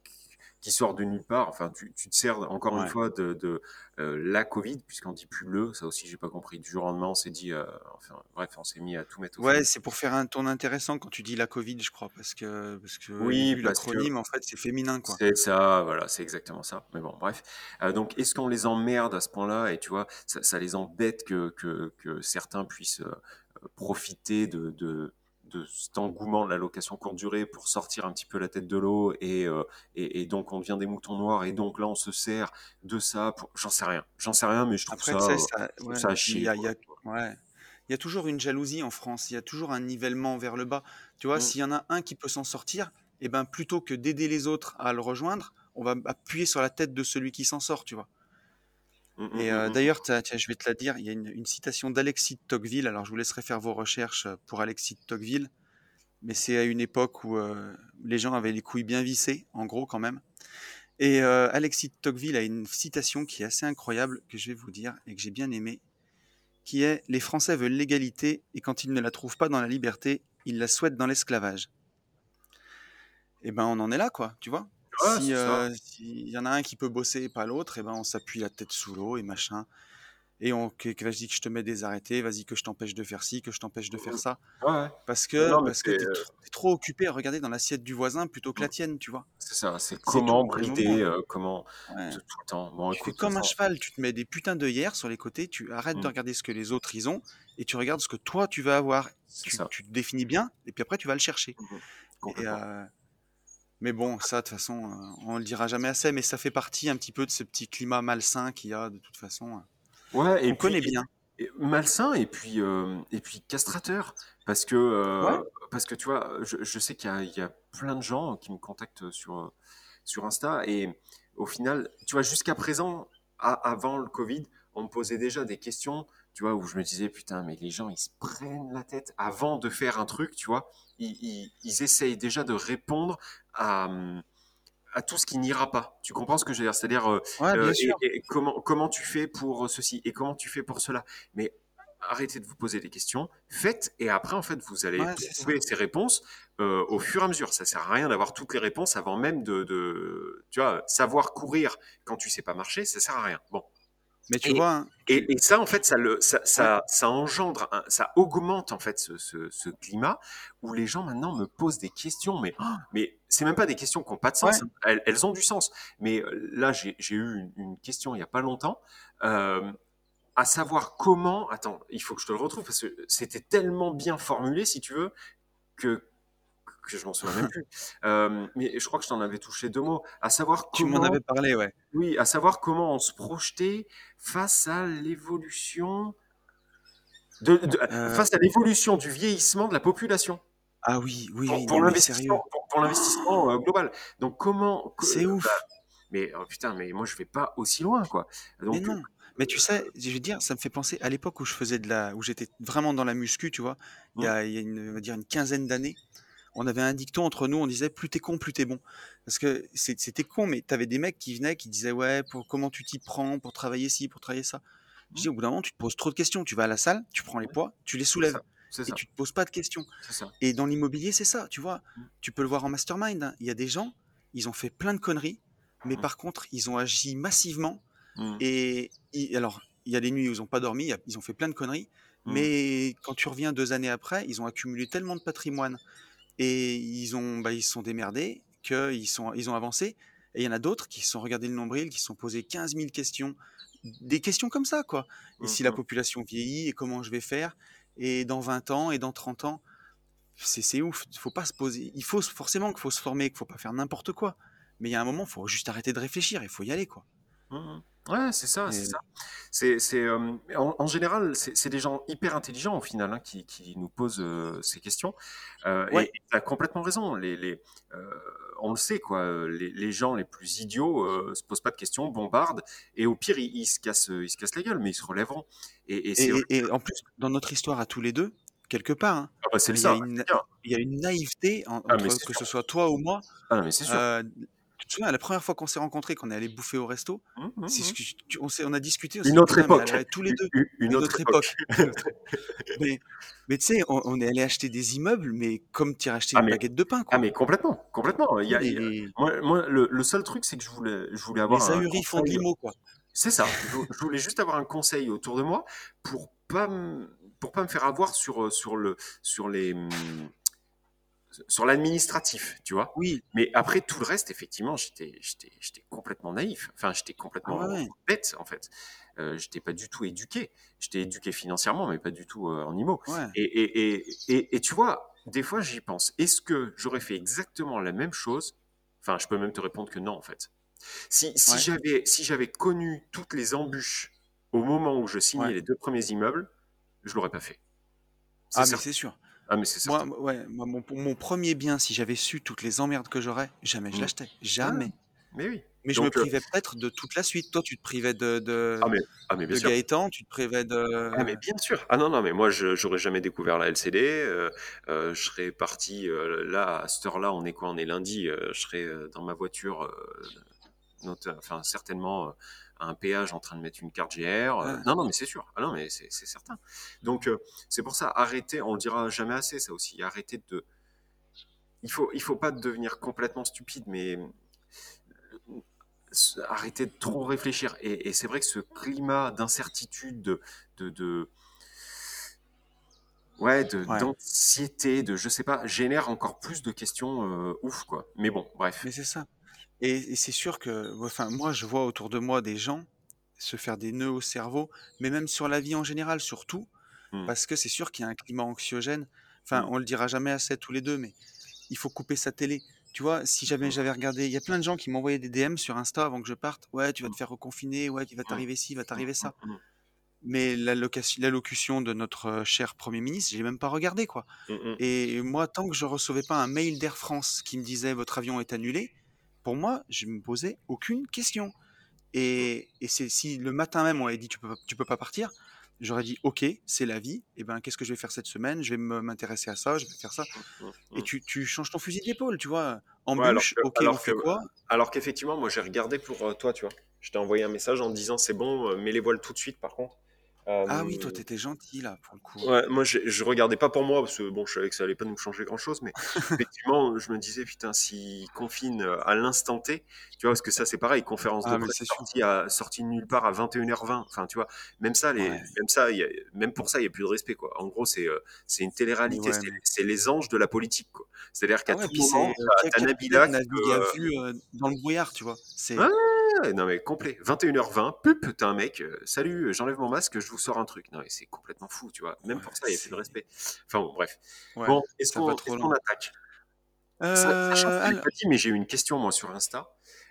Speaker 2: qui sort de nulle part. Enfin, tu, tu te sers encore une fois de, de euh, la Covid, puisqu'on dit plus le, ça aussi j'ai pas compris. Du jour au lendemain, on s'est dit, euh, enfin, bref, on s'est mis à tout mettre au
Speaker 1: Ouais, c'est pour faire un ton intéressant quand tu dis la Covid, je crois, parce que, parce que
Speaker 2: Oui,
Speaker 1: l'acronyme, en fait, c'est féminin, quoi.
Speaker 2: c'est ça, voilà, c'est exactement ça. Mais bon, bref. Euh, donc, est-ce qu'on les emmerde à ce point-là? Et tu vois, ça, ça les embête que, que, que certains puissent euh, profiter de, de, de cet engouement de la location courte durée pour sortir un petit peu la tête de l'eau et, euh, et, et donc on devient des moutons noirs et donc là on se sert de ça pour... J'en sais rien, j'en sais rien mais je trouve
Speaker 1: Après,
Speaker 2: ça, euh,
Speaker 1: ça,
Speaker 2: je trouve
Speaker 1: ouais,
Speaker 2: ça à
Speaker 1: puis il
Speaker 2: chier.
Speaker 1: y a, il y
Speaker 2: quoi.
Speaker 1: a, ouais. Il y a toujours une jalousie en France, il y a toujours un nivellement vers le bas. Tu vois,
Speaker 2: Mm.
Speaker 1: s'il y en a un qui peut s'en sortir, eh ben, plutôt que d'aider les autres à le rejoindre, on va appuyer sur la tête de celui qui s'en sort, tu vois.
Speaker 2: Mm, mm,
Speaker 1: Et
Speaker 2: mm,
Speaker 1: euh,
Speaker 2: mm.
Speaker 1: d'ailleurs, je vais te la dire, il y a une, une citation d'Alexis de Tocqueville, alors je vous laisserai faire vos recherches pour Alexis de Tocqueville, mais c'est à une époque où euh, les gens avaient les couilles bien vissées, en gros quand même. Et euh, Alexis de Tocqueville a une citation qui est assez incroyable, que je vais vous dire, et que j'ai bien aimée, qui est « Les Français veulent l'égalité, et quand ils ne la trouvent pas dans la liberté, ils la souhaitent dans l'esclavage ». Et ben on en est là, quoi, tu vois Si
Speaker 2: ça.
Speaker 1: euh, s'il y en a un qui peut bosser et pas l'autre, et ben on s'appuie la tête sous l'eau et machin. Et on, que, que vas-y que je te mets des arrêtés, vas-y que je t'empêche de faire ci, que je t'empêche de faire ça.
Speaker 2: Ouais, ouais.
Speaker 1: Parce que,
Speaker 2: non,
Speaker 1: parce que
Speaker 2: c'est
Speaker 1: t'es
Speaker 2: euh,
Speaker 1: t'es trop occupé à regarder dans l'assiette du voisin plutôt que la tienne, tu vois?
Speaker 2: c'est ça, c'est
Speaker 1: C'est
Speaker 2: comment brider, euh, comment
Speaker 1: ouais.
Speaker 2: tout, tout le temps. Bon,
Speaker 1: Tu
Speaker 2: écoute,
Speaker 1: comme un cheval, tu te mets des putains d'œillères sur les côtés, tu arrêtes de
Speaker 2: mm,
Speaker 1: regarder ce que les autres ils ont, et tu regardes ce que toi tu vas avoir. Tu,
Speaker 2: ça,
Speaker 1: tu te définis bien, et puis après tu vas le chercher. Et, euh, mais bon, ça de toute façon, euh, on le dira jamais assez, mais ça fait partie un petit peu de ce petit climat malsain qu'il y a de toute façon, euh,
Speaker 2: Ouais, et
Speaker 1: connaît
Speaker 2: puis
Speaker 1: bien.
Speaker 2: et- malsain et puis euh, et puis castrateur parce que
Speaker 1: Ouais.
Speaker 2: parce que tu vois, je, je sais qu'il y a, il y a plein de gens qui me contactent sur sur Insta et au final, tu vois, jusqu'à présent, à- avant le Covid, on me posait déjà des questions, tu vois, où je me disais putain, mais les gens ils se prennent la tête avant de faire un truc, tu vois, ils, ils, ils essayent déjà de répondre à à tout ce qui n'ira pas. Tu comprends ce que je veux dire? C'est-à-dire, euh,
Speaker 1: Ouais,
Speaker 2: euh, et, et comment, comment tu fais pour ceci et comment tu fais pour cela? Mais arrêtez de vous poser des questions, faites, et après, en fait, vous allez
Speaker 1: Ouais,
Speaker 2: trouver ces réponses euh, au fur et à mesure. Ça sert à rien d'avoir toutes les réponses avant même de, de, tu vois, savoir courir quand tu sais pas marcher, ça sert à rien. Bon.
Speaker 1: Mais tu
Speaker 2: Et,
Speaker 1: vois, hein,
Speaker 2: et, ça, en fait, ça, le, ça,
Speaker 1: Ouais,
Speaker 2: ça, ça engendre, un- ça augmente en fait ce, ce, ce climat où les gens maintenant me posent des questions, mais, oh, mais c'est même pas des questions qui n'ont pas de sens. hein. Elles, elles ont du sens. Mais euh, là, j'ai eu une, une question il y a pas longtemps, euh, à savoir comment. Attends, il faut que je te le retrouve parce que c'était tellement bien formulé, si tu veux, que que je m'en souviens même plus. Euh, mais je crois que je t'en avais touché deux mots. À savoir
Speaker 1: tu m'en
Speaker 2: comment
Speaker 1: avais parlé, ouais.
Speaker 2: oui, à savoir comment on se projetait face à l'évolution de, de-
Speaker 1: Euh,
Speaker 2: face à l'évolution du vieillissement de la population
Speaker 1: Ah oui, oui,
Speaker 2: pour,
Speaker 1: oui,
Speaker 2: pour l'investissement
Speaker 1: sérieux,
Speaker 2: pour, pour l'investissement euh, global. Donc comment
Speaker 1: c'est
Speaker 2: bah,
Speaker 1: ouf.
Speaker 2: mais oh, putain, mais moi je vais pas aussi loin quoi.
Speaker 1: Mais non. Mais tu sais, je veux dire, ça me fait penser à l'époque où je faisais de la, où j'étais vraiment dans la muscu, tu vois. Il y
Speaker 2: hum,
Speaker 1: a, il y a une, on va dire une quinzaine d'années, on avait un dicton entre nous, on disait plus t'es con, plus t'es bon. Parce que c'était con, mais t'avais des mecs qui venaient, qui disaient ouais, pour comment tu t'y prends pour travailler ci, pour travailler ça? Je dis au bout d'un moment, tu te poses trop de questions. Tu vas à la salle, tu prends les poids, tu les soulèves
Speaker 2: ça,
Speaker 1: et
Speaker 2: ça,
Speaker 1: tu te poses pas de questions. Et dans l'immobilier, c'est ça, tu vois.
Speaker 2: Hum,
Speaker 1: Tu peux le voir en mastermind. hein. Il y a des gens, ils ont fait plein de conneries, mais
Speaker 2: hum,
Speaker 1: par contre, ils ont agi massivement.
Speaker 2: hum,
Speaker 1: Et alors, il y a des nuits où ils n'ont pas dormi, ils ont fait plein de conneries, mais quand tu reviens deux années après, ils ont accumulé tellement de patrimoine et ils ont, bah, ils se sont démerdés qu'ils sont, ils ont avancé. Et il y en a d'autres qui se sont regardés le nombril, qui se sont posés 15 000 questions, des questions comme ça, quoi. Et si la
Speaker 2: hum.
Speaker 1: population vieillit, et comment je vais faire, et dans 20 ans, et dans 30 ans, c'est ouf. Il faut pas se poser. Il faut forcément qu'il faut se former, qu'il faut pas faire n'importe quoi. Mais il y a un moment, il faut juste arrêter de réfléchir, il faut y aller, quoi.
Speaker 2: Mhm. Ouais, c'est ça, c'est ça. C'est, c'est, euh, en, en général, c'est c'est des gens hyper intelligents au final hein, qui, qui nous posent euh, ces questions. Euh,
Speaker 1: Ouais.
Speaker 2: et tu as complètement raison. Les, les, on le sait, quoi. Les, les gens les plus idiots euh, se posent pas de questions, bombardent, et au pire, ils, ils se cassent, ils se cassent la gueule, mais ils se relèveront. Et, et c'est
Speaker 1: Et,
Speaker 2: vrai
Speaker 1: et- et en plus, dans notre histoire à tous les deux, quelque part, hein,
Speaker 2: Ah bah, c'est
Speaker 1: il y a une,
Speaker 2: c'est bien.
Speaker 1: il y a une naïveté en-
Speaker 2: Ah,
Speaker 1: entre que
Speaker 2: sûr.
Speaker 1: ce soit toi ou moi.
Speaker 2: Ah, non, mais c'est sûr.
Speaker 1: Euh, Tu te souviens, la première fois qu'on s'est rencontrés, qu'on est allé bouffer au resto,
Speaker 2: Mmh, mmh, mmh.
Speaker 1: ce que je- tu- on, a discuté. On
Speaker 2: Une autre époque.
Speaker 1: alors, tous les deux.
Speaker 2: Une, une
Speaker 1: Une
Speaker 2: autre,
Speaker 1: autre
Speaker 2: époque.
Speaker 1: mais mais tu sais, on, on est allé acheter des immeubles, mais comme tu irais acheter
Speaker 2: Ah
Speaker 1: une
Speaker 2: mais,
Speaker 1: baguette de pain,
Speaker 2: ah
Speaker 1: quoi.
Speaker 2: mais complètement, complètement. Il y a, il y a-
Speaker 1: Les,
Speaker 2: moi, moi, le, le seul truc, c'est que je voulais, je voulais avoir
Speaker 1: les
Speaker 2: un
Speaker 1: ahuris font de l'IMO, quoi.
Speaker 2: C'est ça. Je, je voulais juste avoir un conseil autour de moi pour pas me, pour pas me faire avoir sur, sur le, sur les, sur l'administratif, tu vois.
Speaker 1: Oui,
Speaker 2: Mais après tout le reste, effectivement, j'étais, j'étais, j'étais complètement naïf. Enfin, j'étais
Speaker 1: ah
Speaker 2: complètement
Speaker 1: ouais.
Speaker 2: bête, en fait. Euh, j'étais pas du tout éduqué. J'étais éduqué financièrement, mais pas du tout euh, en IMO.
Speaker 1: ouais.
Speaker 2: Et, et, et, et, et tu vois, des fois, j'y pense. Est-ce que j'aurais fait exactement la même chose? Enfin, je peux même te répondre que non, en fait. Si, si
Speaker 1: Ouais,
Speaker 2: j'avais si j'avais connu toutes les embûches au moment où je signais les deux premiers immeubles, je l'aurais pas fait.
Speaker 1: Ah, mais c'est sûr.
Speaker 2: Ah, mais c'est
Speaker 1: Moi,
Speaker 2: certain.
Speaker 1: ouais, moi, mon, mon premier bien, si j'avais su toutes les emmerdes que j'aurais, jamais je
Speaker 2: Mm.
Speaker 1: l'achetais. Jamais.
Speaker 2: mais oui.
Speaker 1: Mais je me
Speaker 2: Donc, euh,
Speaker 1: privais peut-être de toute la suite. Toi, tu te privais de, de,
Speaker 2: ah, mais, ah, mais bien
Speaker 1: de
Speaker 2: sûr.
Speaker 1: Gaëtan, tu te privais
Speaker 2: Ah, mais
Speaker 1: de.
Speaker 2: bien sûr. Ah non, non, mais moi, je j'aurais jamais découvert la LCD. euh, euh, je serais parti euh, là, à cette heure-là, on est quoi? On est lundi. euh, je serais euh, dans ma voiture, euh, enfin, certainement un péage en train de mettre une carte GR. euh,
Speaker 1: Ouais.
Speaker 2: non, non, mais c'est sûr. Ah non, mais c'est certain. Donc, euh, c'est pour ça, arrêtez, on le dira jamais assez, ça aussi. Arrêtez de. Il faut, il faut pas devenir complètement stupide, mais euh, arrêtez de trop réfléchir. Et, et c'est vrai que ce climat d'incertitude, de, de, de- ouais, de-
Speaker 1: Ouais.
Speaker 2: d'anxiété, de je sais pas, génère encore plus de questions euh, ouf, quoi. Mais bon, bref.
Speaker 1: Mais c'est ça. Et, et c'est sûr que, enfin, moi, je vois autour de moi des gens se faire des nœuds au cerveau, mais même sur la vie en général, surtout,
Speaker 2: Hmm,
Speaker 1: parce que c'est sûr qu'il y a un climat anxiogène. Enfin,
Speaker 2: hmm,
Speaker 1: on le dira jamais assez tous les deux, mais il faut couper sa télé. Tu vois, si jamais
Speaker 2: hmm,
Speaker 1: j'avais regardé, il y a plein de gens qui m'envoyaient des DM sur Insta avant que je parte. Ouais, tu vas te faire reconfiner, ouais, il va t'arriver ci, il va t'arriver ça. Mais l'allocution de notre euh, cher Premier ministre, j'ai même pas regardé, quoi. Et moi, tant que je recevais pas un mail d'Air France qui me disait votre avion est annulé, pour moi, je me posais aucune question. Et, et c'est si le matin même on avait dit tu peux tu peux pas partir, j'aurais dit ok, c'est la vie. Et ben qu'est-ce que je vais faire cette semaine? Je vais m'intéresser à ça, je vais faire ça.
Speaker 2: hmm,
Speaker 1: Et
Speaker 2: hmm.
Speaker 1: tu, tu changes ton fusil d'épaule, tu vois.
Speaker 2: Ouais, alors que,
Speaker 1: ok, on
Speaker 2: que,
Speaker 1: fait quoi?
Speaker 2: alors qu'effectivement, moi, j'ai regardé pour euh, toi, tu vois. Je t'ai envoyé un message en disant c'est bon, euh, mets les voiles tout de suite, par contre.
Speaker 1: Ah oui, toi t'étais gentil là pour le coup.
Speaker 2: Ouais, moi je, je regardais pas pour moi parce que bon, je savais que ça allait pas nous changer grand chose, mais effectivement, je me disais putain, s'ils confinent à l'instant T, tu vois, parce que ça c'est pareil, conférence de
Speaker 1: Ah mais
Speaker 2: presse
Speaker 1: c'est sûr.
Speaker 2: sortie, à, sortie de nulle part à 21h20, enfin tu vois, même ça, les,
Speaker 1: Ouais.
Speaker 2: même ça, il y a- même pour ça, il y a plus de respect quoi. En gros, c'est euh, c'est une télé-réalité,
Speaker 1: ouais,
Speaker 2: c'est
Speaker 1: mais...
Speaker 2: c'est les anges de la politique quoi. C'est-à-dire qu'à
Speaker 1: Ah ouais,
Speaker 2: tout
Speaker 1: puis
Speaker 2: moment,
Speaker 1: c'est euh,
Speaker 2: t'as
Speaker 1: quel
Speaker 2: t'as
Speaker 1: capitaine
Speaker 2: Nabila qui
Speaker 1: navigue
Speaker 2: peut,
Speaker 1: à vue euh, dans le brouillard, tu vois. C'est
Speaker 2: Ouais, non mais complet. 21h20, pup, t'as un mec, euh, salut, j'enlève mon masque, je vous sors un truc. Non mais c'est complètement fou, tu vois. Même
Speaker 1: ouais,
Speaker 2: pour ça, il y a plus de respect. Enfin bon, bref.
Speaker 1: ouais,
Speaker 2: Bon, est-ce
Speaker 1: ça
Speaker 2: qu'on qu'on
Speaker 1: loin.
Speaker 2: attaque?
Speaker 1: Euh,
Speaker 2: je l'ai
Speaker 1: alors...
Speaker 2: pas dit, mais j'ai eu une question moi sur Insta,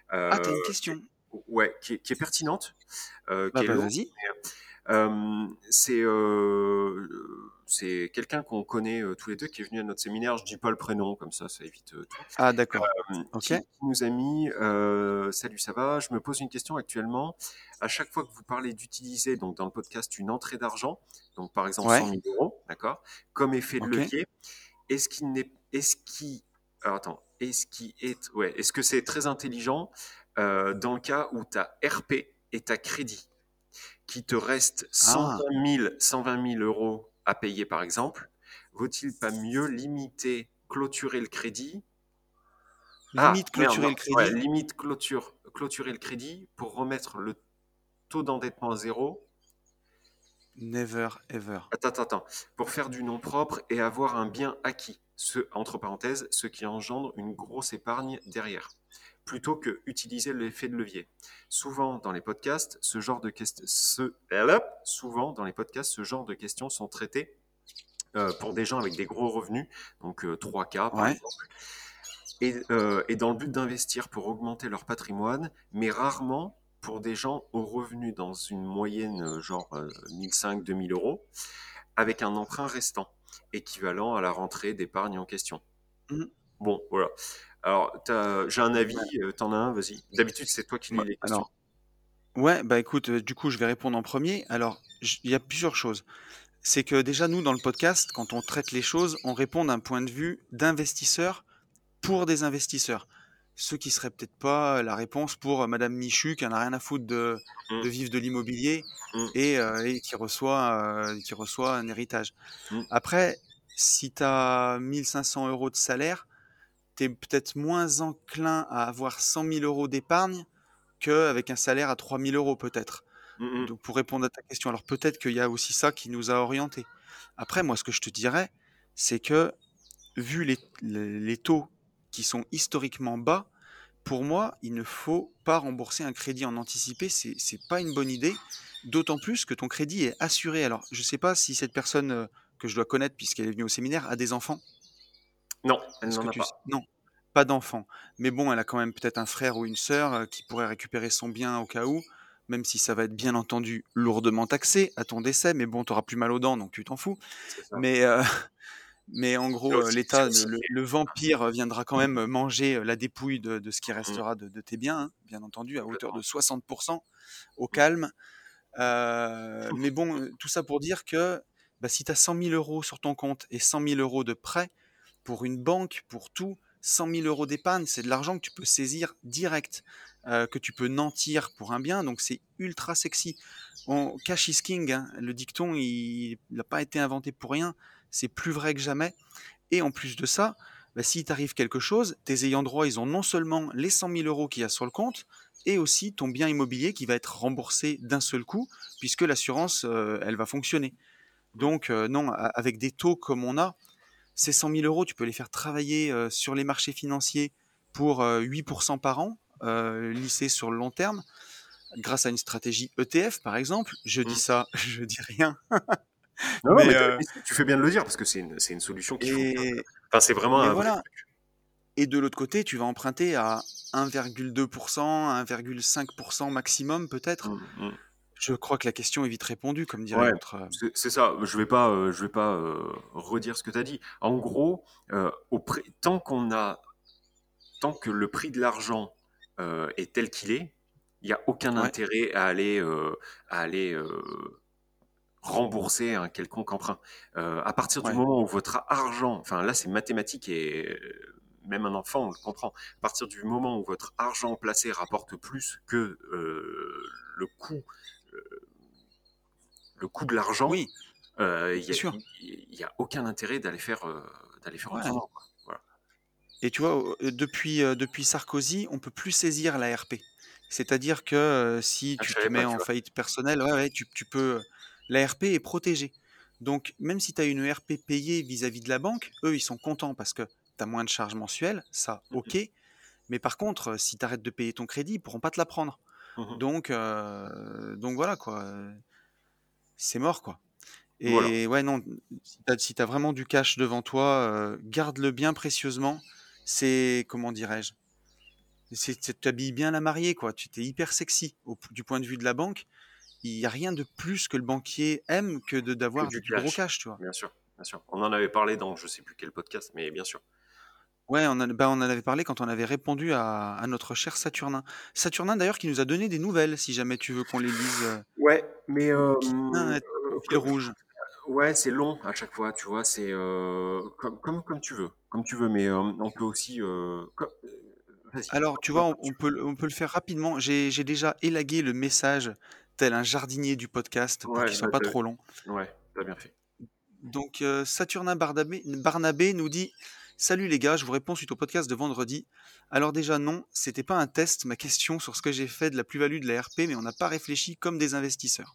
Speaker 1: Ah, t'as
Speaker 2: euh,
Speaker 1: une
Speaker 2: qui
Speaker 1: question?
Speaker 2: est, ouais, qui est, qui est pertinente, euh,
Speaker 1: Bah
Speaker 2: est
Speaker 1: bah vas-y.
Speaker 2: Euh, c'est euh, c'est quelqu'un qu'on connaît euh, tous les deux qui est venu à notre séminaire. Je dis pas le prénom comme ça, ça évite euh, tout.
Speaker 1: Ah d'accord.
Speaker 2: Euh,
Speaker 1: Ok.
Speaker 2: qui, qui nous a mis Salut, ça va? Je me pose une question actuellement. À chaque fois que vous parlez d'utiliser, donc dans le podcast, une entrée d'argent, donc par exemple 100
Speaker 1: Ouais.
Speaker 2: 000 euros, d'accord, comme effet de levier, est-ce qu'il n'est, est-ce qui, attends, est-ce qui est, ouais, est-ce que c'est très intelligent dans le cas où tu as RP et tu as crédit, qui te reste
Speaker 1: Ah.
Speaker 2: 120 000, 120 000 euros à payer par exemple, vaut-il pas mieux limiter, clôturer le crédit? Ah,
Speaker 1: Limite clôturer le
Speaker 2: Ouais,
Speaker 1: crédit.
Speaker 2: limite clôture, clôturer le crédit pour remettre le taux d'endettement à zéro.
Speaker 1: Never ever.
Speaker 2: Attends, attends, attends. Pour faire du nom propre et avoir un bien acquis. Ce, entre parenthèses, ce qui engendre une grosse épargne derrière. Plutôt que utiliser l'effet de levier. Souvent dans les podcasts, ce genre de questions, ce, souvent dans les podcasts, ce genre de questions sont traitées euh, pour des gens avec des gros revenus, donc euh, 3K par
Speaker 1: Ouais.
Speaker 2: exemple, et, euh, et dans le but d'investir pour augmenter leur patrimoine, mais rarement pour des gens aux revenus dans une moyenne euh, genre euh, 1500-2000 euros, avec un emprunt restant, équivalent à la rentrée d'épargne en question.
Speaker 1: Mhm.
Speaker 2: Bon, voilà. Alors, j'ai un avis, euh, t'en as un, vas-y. D'habitude, c'est toi qui lis les questions.
Speaker 1: Alors, ouais, bah écoute, euh, du coup, je vais répondre en premier. Alors, il y a plusieurs choses. C'est que déjà, nous, dans le podcast, quand on traite les choses, on répond d'un point de vue d'investisseur pour des investisseurs. ceux qui seraient peut-être pas la réponse pour Madame Michu qui en a rien à foutre de,
Speaker 2: Mm.
Speaker 1: de vivre de l'immobilier
Speaker 2: Mm.
Speaker 1: et, euh, et qui reçoit euh, qui reçoit un héritage.
Speaker 2: Mm.
Speaker 1: Après, si tu as 1500 euros de salaire, tu es peut-être moins enclin à avoir 100 000 euros d'épargne qu'avec un salaire à 3000 euros peut-être.
Speaker 2: Mm, mm.
Speaker 1: Donc pour répondre à ta question, alors peut-être qu'il y a aussi ça qui nous a orientés. Après, moi, ce que je te dirais, c'est que vu les, les- taux qui sont historiquement bas, pour moi, il ne faut pas rembourser un crédit en anticipé. C'est pas une bonne idée. D'autant plus que ton crédit est assuré. Alors, je sais pas si cette personne euh, que je dois connaître, puisqu'elle est venue au séminaire, a des enfants.
Speaker 2: Non, elle
Speaker 1: Est-ce
Speaker 2: n'en
Speaker 1: que
Speaker 2: a
Speaker 1: tu
Speaker 2: pas.
Speaker 1: sais- Non, pas d'enfants. Mais bon, elle a quand même peut-être un frère ou une sœur euh, qui pourrait récupérer son bien au cas où, même si ça va être bien entendu lourdement taxé à ton décès. Mais bon, tu auras plus mal aux dents, donc tu t'en fous. Mais, euh, mais en gros, euh, l'État, le, le vampire viendra quand même manger la dépouille de, de ce qui restera de, de tes biens, hein, bien entendu, à hauteur de 60% au calme. Euh, mais bon, tout ça pour dire que bah, si tu as 100 000 euros sur ton compte et 100 000 euros de prêt, pour une banque, pour tout, 100 000 euros d'épargne, c'est de l'argent que tu peux saisir direct, euh, que tu peux nantir pour un bien, donc c'est ultra sexy. On, cash is king, hein, le dicton, il n'a pas été inventé pour rien, c'est plus vrai que jamais. Et en plus de ça, bah, s'il t'arrive quelque chose, tes ayants droit, ils ont non seulement les 100 000 euros qu'il y a sur le compte, et aussi ton bien immobilier qui va être remboursé d'un seul coup, puisque l'assurance, euh, elle va fonctionner. Donc, euh, non, avec des taux comme on a, ces 100 000 euros, tu peux les faire travailler euh, sur les marchés financiers pour euh, 8% par an, euh, lissés sur le long terme, grâce à une stratégie ETF, par exemple. Je dis
Speaker 2: Mm.
Speaker 1: ça, je dis rien.
Speaker 2: Non,
Speaker 1: Mais, euh,
Speaker 2: tu fais bien de le dire parce que c'est une, solution qui.
Speaker 1: Et,
Speaker 2: Enfin, c'est vraiment vrai truc.
Speaker 1: Et de l'autre côté, tu vas emprunter à 1,2%, 1,5% maximum peut-être.
Speaker 2: Mm, mm.
Speaker 1: Je crois que la question est vite répondue, comme dirait
Speaker 2: Ouais.
Speaker 1: l'autre. euh,
Speaker 2: C'est ça, je vais pas, euh, je vais pas euh, redire ce que tu as dit. En gros, euh, au prix- tant qu'on a, tant que le prix de l'argent est tel qu'il est, il n'y a aucun
Speaker 1: Ouais.
Speaker 2: intérêt à aller, à aller rembourser un quelconque emprunt. À partir
Speaker 1: Ouais.
Speaker 2: du moment où votre argent, enfin là c'est mathématique et même un enfant on le comprend, à partir du moment où votre argent placé rapporte plus que euh, le coût, le coût de l'argent,
Speaker 1: Oui,
Speaker 2: euh, il n'y a, aucun intérêt d'aller faire, euh, d'aller faire
Speaker 1: Ouais.
Speaker 2: autrement. quoi. Voilà.
Speaker 1: Et tu vois, euh, depuis, depuis Sarkozy, on peut plus saisir la RP. C'est-à-dire que euh, si
Speaker 2: Ah,
Speaker 1: tu te mets
Speaker 2: pas,
Speaker 1: en
Speaker 2: vois.
Speaker 1: faillite personnelle, ouais, ouais, tu, tu peux. La RP est protégée. Donc, même si tu as une RP payée vis-à-vis de la banque, eux, ils sont contents parce que tu as moins de charges mensuelles, ça,
Speaker 2: Mhm.
Speaker 1: ok. Mais par contre, si tu arrêtes de payer ton crédit, ils pourront pas te la prendre.
Speaker 2: Mhm.
Speaker 1: Donc, euh, donc voilà, quoi. C'est mort, quoi. Et
Speaker 2: Voilà.
Speaker 1: ouais, non, si tu as, si vraiment du cash devant toi, euh, garde-le bien précieusement. C'est, comment dirais-je Tu t'habilles bien la mariée, quoi. Tu t'es hyper sexy au- du point de vue de la banque. Il n'y a rien de plus que le banquier aime que d'avoir
Speaker 2: du
Speaker 1: du, gros
Speaker 2: cash.
Speaker 1: cash, tu vois.
Speaker 2: Bien sûr, bien sûr. On en avait parlé dans je sais plus quel podcast, mais bien sûr.
Speaker 1: Ouais, on, en- bah, on en avait parlé quand on avait répondu à, à notre cher Saturnin. Saturnin, d'ailleurs, qui nous a donné des nouvelles, si jamais tu veux qu'on les lise. euh,
Speaker 2: Ouais, mais euh, euh,
Speaker 1: fil rouge.
Speaker 2: ouais, c'est long à chaque fois, tu vois. C'est euh, comme, comme comme tu veux, comme tu veux, mais euh, on peut aussi. euh, comme- euh, Vas-y.
Speaker 1: Alors, tu vois, on, on peut, le- on peut le faire rapidement. J'ai j'ai déjà élagué le message tel un jardinier du podcast pour
Speaker 2: Ouais,
Speaker 1: qu'il soit
Speaker 2: bah,
Speaker 1: pas trop long.
Speaker 2: Ouais, t'as bien fait.
Speaker 1: Donc, euh, Saturnin Barnabé, Barnabé nous dit Salut les gars, je vous réponds suite au podcast de vendredi. Alors, déjà, non, c'était pas un test, ma question sur ce que j'ai fait de la plus-value de la RP, mais on n'a pas réfléchi comme des investisseurs.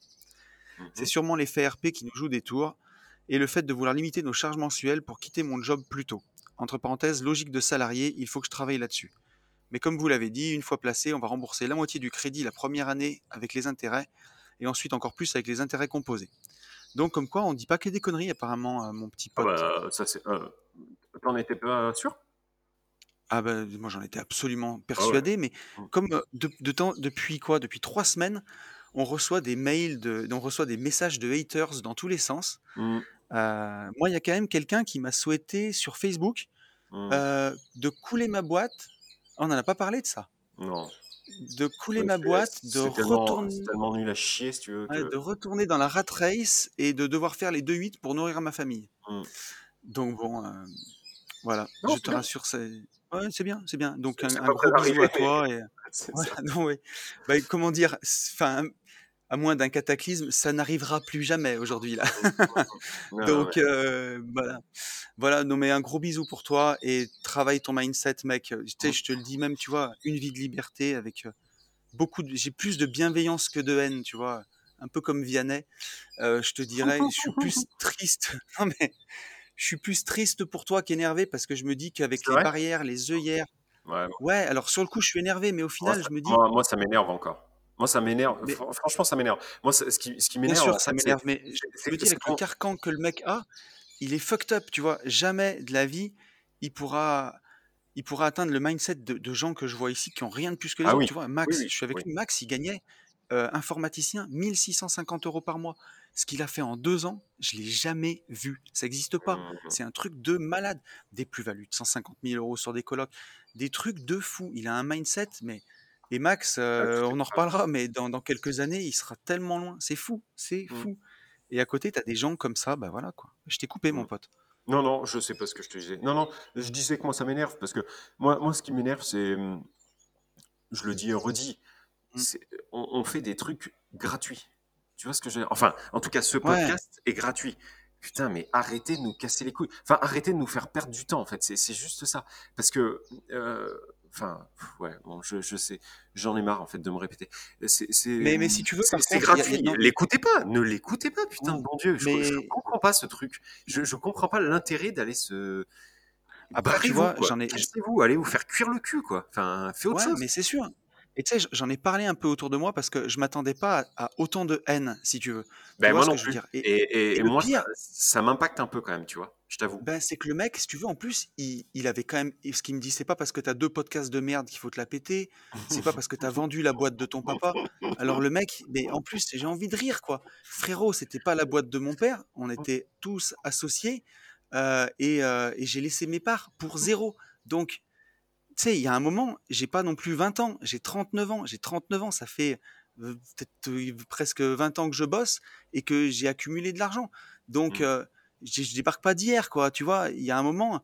Speaker 2: Mhm.
Speaker 1: C'est sûrement l'effet RP qui nous joue des tours et le fait de vouloir limiter nos charges mensuelles pour quitter mon job plus tôt. Entre parenthèses, logique de salarié, il faut que je travaille là-dessus. Mais comme vous l'avez dit, une fois placé, on va rembourser la moitié du crédit la première année avec les intérêts et ensuite encore plus avec les intérêts composés. Donc comme quoi, on dit pas que des conneries apparemment, euh, mon petit
Speaker 2: Ah
Speaker 1: pote.
Speaker 2: bah, ça c'est. euh, T'en étais pas sûr?
Speaker 1: Ah ben moi j'en étais absolument persuadé, mais
Speaker 2: Mm.
Speaker 1: comme euh, de, de temps, depuis quoi? Depuis trois semaines, on reçoit des mails, de, on reçoit des messages de haters dans tous les sens.
Speaker 2: Mm,
Speaker 1: Euh, moi, il y a quand même quelqu'un qui m'a souhaité sur Facebook
Speaker 2: mm.
Speaker 1: euh, de couler ma boîte. On n'en a pas parlé de ça.
Speaker 2: Non.
Speaker 1: De couler
Speaker 2: Ouais,
Speaker 1: ma boîte, de retourner,
Speaker 2: c'est tellement nul à chier si tu veux.
Speaker 1: ouais,
Speaker 2: que-
Speaker 1: de retourner dans la rat race et de devoir faire les 2-8 pour nourrir ma famille.
Speaker 2: Mm.
Speaker 1: Donc bon, euh, voilà,
Speaker 2: Non,
Speaker 1: je te
Speaker 2: bien.
Speaker 1: rassure, c'est Ouais, bien, c'est bien. Donc un, gros bisou à toi et voilà, non, ouais. Bah, comment dire, enfin, à moins d'un cataclysme, ça n'arrivera plus jamais aujourd'hui là.
Speaker 2: Non,
Speaker 1: Donc euh, voilà, voilà. Non mais un gros bisou pour toi et travaille ton mindset, mec. Tu je te le dis même, tu vois, une vie de liberté avec euh, beaucoup de, j'ai plus de bienveillance que de haine, tu vois. Un peu comme Vianney, Euh, je te dirais, je suis plus triste. Non mais je suis plus triste pour toi qu'énervé parce que je me dis qu'avec les barrières, les œillères,
Speaker 2: Ouais,
Speaker 1: ouais, alors sur le coup, je suis énervé, mais au
Speaker 2: moi
Speaker 1: final,
Speaker 2: ça
Speaker 1: je me dis,
Speaker 2: moi moi ça m'énerve encore. Moi ça m'énerve,
Speaker 1: mais
Speaker 2: franchement ça m'énerve. Moi ce qui ce qui
Speaker 1: bien
Speaker 2: m'énerve
Speaker 1: sûr,
Speaker 2: en
Speaker 1: ça m'énerve, mais je me dis avec le carcan que le mec a, il est fucked up, tu vois. Jamais de la vie, il pourra, il pourra atteindre le mindset de, de gens que je vois ici qui ont rien de plus que les
Speaker 2: ah
Speaker 1: autres.
Speaker 2: oui,
Speaker 1: Tu vois, Max,
Speaker 2: oui,
Speaker 1: je suis avec lui. Max, il gagnait euh, informaticien 1650 euros par mois. Ce qu'il a fait en deux ans, je l'ai jamais vu. Ça n'existe pas.
Speaker 2: Mmh mh.
Speaker 1: C'est un truc de malade. Des plus-values de 150 000 euros sur des colocs, des trucs de fou. Il a un mindset, mais et Max,
Speaker 2: Ouais,
Speaker 1: euh, on en reparlera, mais dans, dans quelques années, il sera tellement loin. C'est fou, c'est
Speaker 2: Mmh,
Speaker 1: fou. Et à côté, tu as des gens comme ça, bah voilà quoi. Je t'ai coupé, mon
Speaker 2: mmh.
Speaker 1: pote.
Speaker 2: Non, non, je sais pas ce que je te disais. Non, non, je disais que moi ça m'énerve parce que moi moi ce qui m'énerve c'est, je le dis et redis, on fait des trucs gratuits. Tu vois ce que je veux dire? Enfin, en tout cas, ce
Speaker 1: Ouais,
Speaker 2: podcast est gratuit. Putain, mais arrêtez de nous casser les couilles. Enfin, arrêtez de nous faire perdre du temps, en fait. C'est juste ça. Parce que, euh, enfin, ouais, bon, je, je sais, j'en ai marre, en fait, de me répéter.
Speaker 1: Mais, mais si tu veux,
Speaker 2: c'est-
Speaker 1: a-
Speaker 2: gratuit. L'écoutez pas, ne l'écoutez pas, putain de bon Dieu. Je, je
Speaker 1: mais
Speaker 2: comprends pas ce truc. Je, je comprends pas l'intérêt d'aller se.
Speaker 1: après, tu vois, j'en ai,
Speaker 2: Cassez-vous, allez vous faire cuire le cul, quoi. Enfin, fais autre
Speaker 1: Ouais,
Speaker 2: chose.
Speaker 1: mais c'est sûr. Et tu sais, j'en ai parlé un peu autour de moi parce que je m'attendais pas à, à autant de haine, si tu veux.
Speaker 2: Ben, moi non
Speaker 1: que je veux
Speaker 2: plus.
Speaker 1: Et,
Speaker 2: Et, et-
Speaker 1: et
Speaker 2: et
Speaker 1: le
Speaker 2: moi, ça,
Speaker 1: pire,
Speaker 2: ça m'impacte un peu quand même, tu vois. Je t'avoue.
Speaker 1: ben, c'est que le mec, si tu veux, en plus, il, il avait quand même. Ce qu'il me dit, c'est pas parce que t'as deux podcasts de merde qu'il faut te la péter. C'est pas parce que t'as vendu la boîte de ton papa. Alors le mec, mais en plus, j'ai envie de rire, quoi. Frérot, c'était pas la boîte de mon père. On était tous associés. euh, et euh, et j'ai laissé mes parts pour zéro. Donc, tu sais, il y a un moment, j'ai pas non plus 20 ans, j'ai 39 ans. J'ai 39 ans, ça fait euh, peut-être euh, presque 20 ans que je bosse et que j'ai accumulé de l'argent. Donc,
Speaker 2: Mm.
Speaker 1: euh, je je débarque pas d'hier, quoi. Tu vois, il y a un moment,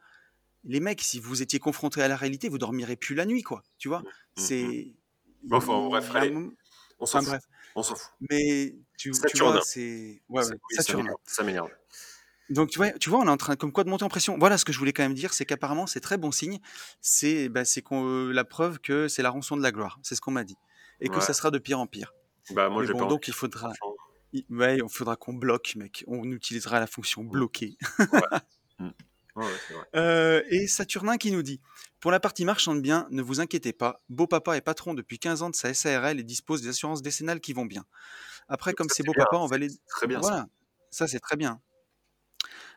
Speaker 1: les mecs, si vous étiez confrontés à la réalité, vous dormirez plus la nuit, quoi. Tu vois,
Speaker 2: Mm, mm.
Speaker 1: c'est.
Speaker 2: Bon, enfin, bref, allez,
Speaker 1: moment-
Speaker 2: on s'en
Speaker 1: Enfin
Speaker 2: fout.
Speaker 1: bref.
Speaker 2: On s'en fout.
Speaker 1: Mais tu, vois, c'est. Ouais,
Speaker 2: Ça,
Speaker 1: ouais,
Speaker 2: m'énerve. Ça.
Speaker 1: Donc tu vois, tu vois, on est en train comme quoi de monter en pression. Voilà ce que je voulais quand même dire, c'est qu'apparemment c'est très bon signe. C'est bah, euh, la preuve que c'est la rançon de la gloire. C'est ce qu'on m'a dit et que
Speaker 2: Ouais.
Speaker 1: ça sera de pire en pire.
Speaker 2: Bah, moi,
Speaker 1: bon,
Speaker 2: pas
Speaker 1: donc
Speaker 2: envie,
Speaker 1: il faudra, il, ouais, il faudra qu'on bloque, mec. On utilisera la fonction bloquer.
Speaker 2: Mm. Ouais, ouais, c'est vrai.
Speaker 1: Euh, et Saturnin qui nous dit Pour la partie marchande bien, ne vous inquiétez pas, Beau Papa est patron depuis 15 ans de sa SARL et dispose des assurances décennales qui vont bien. Après,
Speaker 2: Donc
Speaker 1: comme
Speaker 2: ça,
Speaker 1: c'est Beau
Speaker 2: bien.
Speaker 1: Papa, on va les.
Speaker 2: très bien, ça.
Speaker 1: Voilà, ça c'est très bien.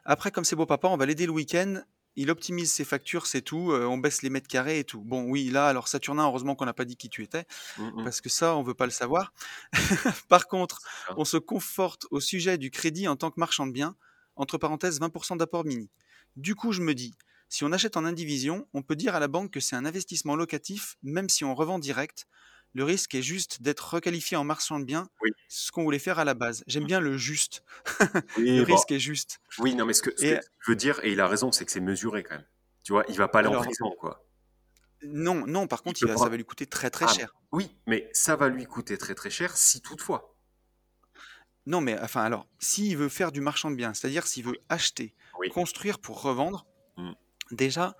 Speaker 1: Après, comme c'est Beau Papa, on va l'aider le week-end. Il optimise ses factures, c'est tout. euh, on baisse les mètres carrés et tout. Bon, oui, là, alors Saturnin, heureusement qu'on n'a pas dit qui tu étais,
Speaker 2: Mm, mm.
Speaker 1: parce que ça, on veut pas le savoir. Par contre, on se conforte au sujet du crédit en tant que marchand de biens, entre parenthèses 20% d'apport mini. Du coup, je me dis, si on achète en indivision, on peut dire à la banque que c'est un investissement locatif, même si on revend direct. Le risque est juste d'être requalifié en marchand de biens,
Speaker 2: Oui.
Speaker 1: ce qu'on voulait faire à la base. J'aime bien le juste.
Speaker 2: Oui,
Speaker 1: le
Speaker 2: bon.
Speaker 1: risque est juste.
Speaker 2: Oui, non, mais ce que, ce
Speaker 1: Et
Speaker 2: que veux dire, et il a raison, c'est que c'est mesuré quand même. Tu vois, il va pas aller en prison, quoi.
Speaker 1: non, non, par contre, il va, ça va lui coûter très très
Speaker 2: Ah,
Speaker 1: cher.
Speaker 2: oui, mais ça va lui coûter très très cher si toutefois.
Speaker 1: Non, mais enfin, alors, s'il veut faire du marchand de biens, c'est-à-dire s'il veut acheter,
Speaker 2: oui.
Speaker 1: construire pour revendre,
Speaker 2: Mm.
Speaker 1: déjà,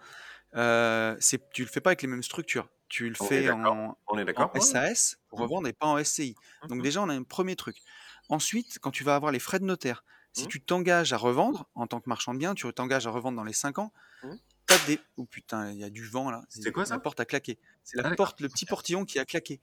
Speaker 1: euh, tu le fais pas avec les mêmes structures. Tu le
Speaker 2: On est
Speaker 1: fais en,
Speaker 2: On est
Speaker 1: en
Speaker 2: d'accord. Ouais.
Speaker 1: SAS pour
Speaker 2: Mm,
Speaker 1: revendre et pas en SCI. Donc
Speaker 2: mhm,
Speaker 1: déjà, on a un premier truc. Ensuite, quand tu vas avoir les frais de notaire, si
Speaker 2: mm,
Speaker 1: tu t'engages à revendre en tant que marchand de biens, tu t'engages à revendre dans les 5 ans,
Speaker 2: mm.
Speaker 1: t'as des... Oh putain, il y a du vent là.
Speaker 2: C'était quoi
Speaker 1: La
Speaker 2: ça
Speaker 1: porte a claqué. C'est
Speaker 2: Ah,
Speaker 1: la
Speaker 2: d'accord.
Speaker 1: porte, le petit portillon qui a claqué.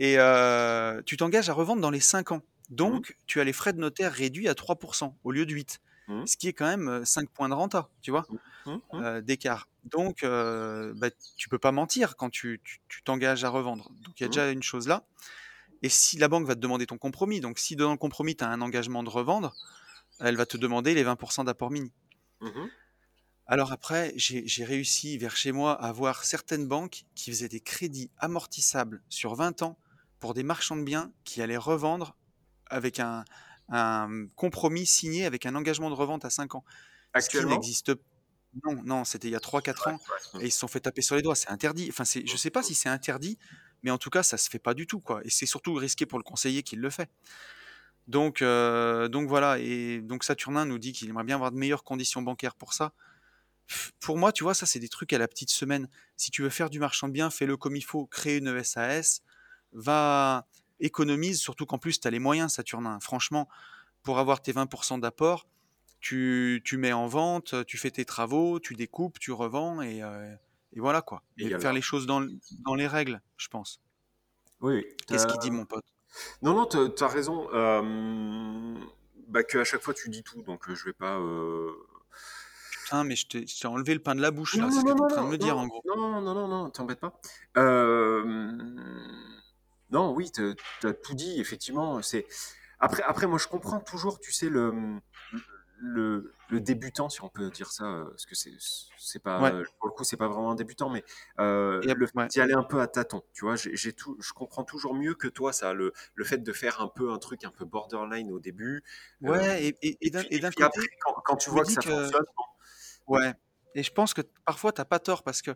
Speaker 1: Et euh, tu t'engages à revendre dans les 5 ans.
Speaker 2: Mm,
Speaker 1: Donc, tu as les frais de notaire réduits à 3% au lieu de 8.
Speaker 2: Mm,
Speaker 1: Ce qui est quand même euh, 5 points de renta, tu vois,
Speaker 2: mm, mm, mm.
Speaker 1: euh, d'écart. Donc, euh, bah, tu peux pas mentir quand tu t'engages à revendre. Donc, il y a déjà une chose là. Et si la banque va te demander ton compromis, donc si dans le compromis, tu as un engagement de revendre, elle va te demander les 20% d'apport mini. Alors après, j'ai j'ai réussi vers chez moi à voir certaines banques qui faisaient des crédits amortissables sur 20 ans pour des marchands de biens qui allaient revendre avec un, un compromis signé avec un engagement de revente à 5 ans.
Speaker 2: Actuellement,
Speaker 1: n'existe Non, non, c'était il y a 3-4
Speaker 2: Ouais,
Speaker 1: ans et ils se sont fait taper sur les doigts. C'est interdit. Enfin, c'est, je sais pas si c'est interdit, mais en tout cas, ça se fait pas du tout, quoi. Et c'est surtout risqué pour le conseiller qui le fait. Donc, euh, donc voilà. Et donc Saturnin nous dit qu'il aimerait bien avoir de meilleures conditions bancaires pour ça. Pour moi, tu vois, ça c'est des trucs à la petite semaine. Si tu veux faire du marchand de biens, fais-le comme il faut. Crée une SAS, va économise, surtout qu'en plus tu as les moyens, Saturnin. Franchement, pour avoir tes 20% d'apport, tu, tu mets en vente, tu fais tes travaux, tu découpes, tu revends et, euh, et voilà quoi.
Speaker 2: Et
Speaker 1: faire
Speaker 2: le-
Speaker 1: les choses dans, dans les règles, je pense.
Speaker 2: Oui.
Speaker 1: Qu'est-ce qu'il dit, mon pote?
Speaker 2: Non, non, t'as as raison. Euh... Bah, que à chaque fois tu dis tout, donc euh, je vais pas. euh,
Speaker 1: Putain, mais je t'ai enlevé le pain de la bouche là, c'est ce que t'es
Speaker 2: non,
Speaker 1: en train de me dire en gros.
Speaker 2: non, non, non, non, t'embête pas. Euh, Non, oui, t'as t'as tout dit, effectivement. C'est après, après, moi, je comprends toujours, tu sais, le le, le débutant, si on peut dire ça, euh, parce que c'est c'est pas
Speaker 1: Ouais.
Speaker 2: pour le coup, c'est pas vraiment un débutant, mais euh, le fait
Speaker 1: ouais.
Speaker 2: d'y aller un peu à tâtons, tu vois, j'ai j'ai tout, je comprends toujours mieux que toi ça, le le fait de faire un peu un truc un peu borderline au début. euh,
Speaker 1: Ouais, et, et- et
Speaker 2: et
Speaker 1: d'un et d'un côté,
Speaker 2: après, quand, quand tu vois que ça
Speaker 1: que.
Speaker 2: fonctionne, bon,
Speaker 1: Ouais. Et je pense que parfois, t'as pas tort parce que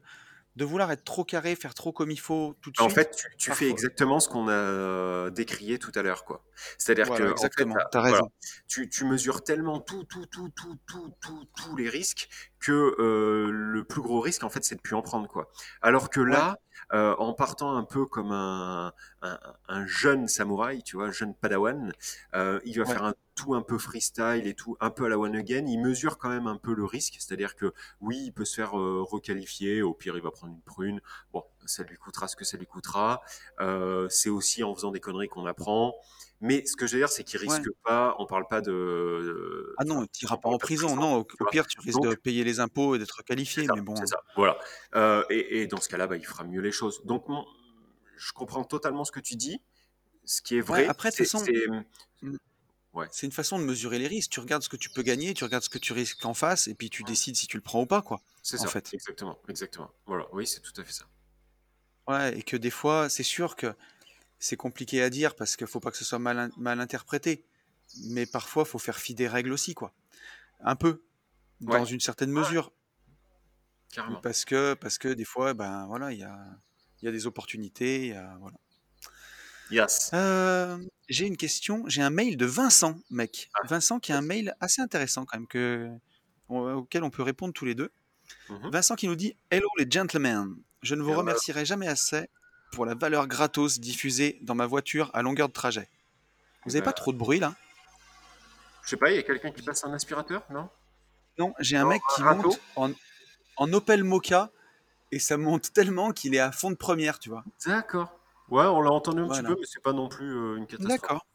Speaker 1: de vouloir être trop carré, faire trop comme il faut tout de
Speaker 2: En
Speaker 1: suite,
Speaker 2: fait, tu, tu fais exactement ce qu'on a euh, décrié tout à l'heure, quoi. C'est-à-dire
Speaker 1: Voilà,
Speaker 2: que, en fait,
Speaker 1: exactement.
Speaker 2: voilà,
Speaker 1: raison.
Speaker 2: tu, tu mesures tellement tout, tout, tout, tout, tout, tout, tous les risques que euh, le plus gros risque, en fait, c'est de plus en prendre, quoi. Alors que
Speaker 1: Ouais.
Speaker 2: là, euh, en partant un peu comme un, un, un jeune samouraï, tu vois, jeune padawan, euh, il va
Speaker 1: Ouais.
Speaker 2: faire un tout un peu freestyle et tout, un peu à la one again. Il mesure quand même un peu le risque, c'est-à-dire que oui, il peut se faire euh, requalifier. Au pire, il va prendre une prune. Bon, ça lui coûtera ce que ça lui coûtera. Euh, c'est aussi en faisant des conneries qu'on apprend. Mais ce que je veux dire, c'est qu'il
Speaker 1: Ouais.
Speaker 2: risque pas. On parle pas de.
Speaker 1: Ah non, t'iras
Speaker 2: on
Speaker 1: pas en prison.
Speaker 2: prison,
Speaker 1: Non, au,
Speaker 2: tu
Speaker 1: pire, tu risques
Speaker 2: Donc,
Speaker 1: de payer les impôts et d'être qualifié,
Speaker 2: ça,
Speaker 1: mais bon.
Speaker 2: c'est ça. Voilà. Euh, et, et dans ce cas-là, bah, il fera mieux les choses. Donc, je comprends totalement ce que tu dis. Ce qui est
Speaker 1: Ouais,
Speaker 2: vrai,
Speaker 1: après, de
Speaker 2: c'est.
Speaker 1: toute façon,
Speaker 2: c'est- Ouais.
Speaker 1: c'est une façon de mesurer les risques. Tu regardes ce que tu peux gagner, tu regardes ce que tu risques en face, et puis tu décides si tu le prends ou pas, quoi,
Speaker 2: C'est
Speaker 1: en
Speaker 2: ça,
Speaker 1: fait.
Speaker 2: exactement, exactement. Voilà, oui, c'est tout à fait ça.
Speaker 1: Ouais, et que des fois, c'est sûr que c'est compliqué à dire parce qu'il faut pas que ce soit mal, mal interprété. Mais parfois, faut faire fi des règles aussi, quoi. Un peu, dans une certaine mesure.
Speaker 2: carrément.
Speaker 1: Parce que, parce que des fois, ben voilà, il y a, il y a des opportunités. il y a- voilà.
Speaker 2: Yes.
Speaker 1: Euh, j'ai une question. J'ai un mail de Vincent, mec.
Speaker 2: Ah,
Speaker 1: Vincent qui a un mail assez intéressant quand même que, au- auquel on peut répondre tous les deux.
Speaker 2: mhm.
Speaker 1: Vincent qui nous dit Hello les gentlemen, je ne vous remercierai jamais assez pour la valeur gratos diffusée dans ma voiture à longueur de trajet. Vous avez
Speaker 2: Bah,
Speaker 1: pas trop de bruit là?
Speaker 2: Je sais pas, il y a quelqu'un qui passe un aspirateur, non?
Speaker 1: Non, j'ai un
Speaker 2: Non,
Speaker 1: mec qui
Speaker 2: un
Speaker 1: monte en, en Opel Mocha et ça monte tellement qu'il est à fond de première, tu vois.
Speaker 2: D'accord. Ouais, on l'a entendu un petit peu, mais c'est pas non plus euh, une catastrophe.
Speaker 1: D'accord.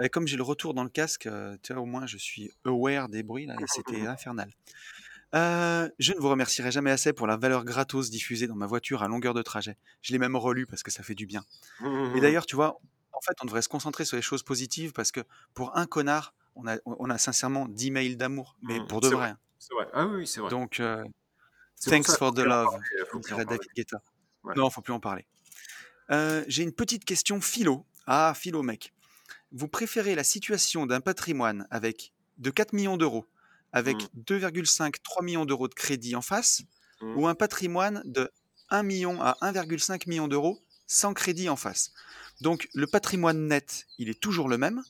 Speaker 1: Euh, comme j'ai le retour dans le casque, euh, tu vois, au moins je suis aware des bruits là et c'était infernal. Euh, je ne vous remercierai jamais assez pour la valeur gratos diffusée dans ma voiture à longueur de trajet. Je l'ai même relu parce que ça fait du bien. Et d'ailleurs, tu vois, en fait, on devrait se concentrer sur les choses positives parce que pour un connard, on a, on a sincèrement 10 mails d'amour, mais
Speaker 2: Mhm,
Speaker 1: pour de vrai. hein.
Speaker 2: C'est vrai. Ah oui, c'est vrai.
Speaker 1: Donc, euh, thanks
Speaker 2: ça,
Speaker 1: for the love, dirait. David Guetta.
Speaker 2: Ouais.
Speaker 1: Non, faut plus en parler. Euh, J'ai une petite question philo. Ah, philo, mec. Vous préférez la situation d'un patrimoine avec de 4 millions d'euros, avec
Speaker 2: Mhm.
Speaker 1: 2,5-3 millions d'euros de crédit en face,
Speaker 2: Mhm.
Speaker 1: ou un patrimoine de 1 million à 1,5 million d'euros sans crédit en face Donc, le patrimoine net, il est toujours le même,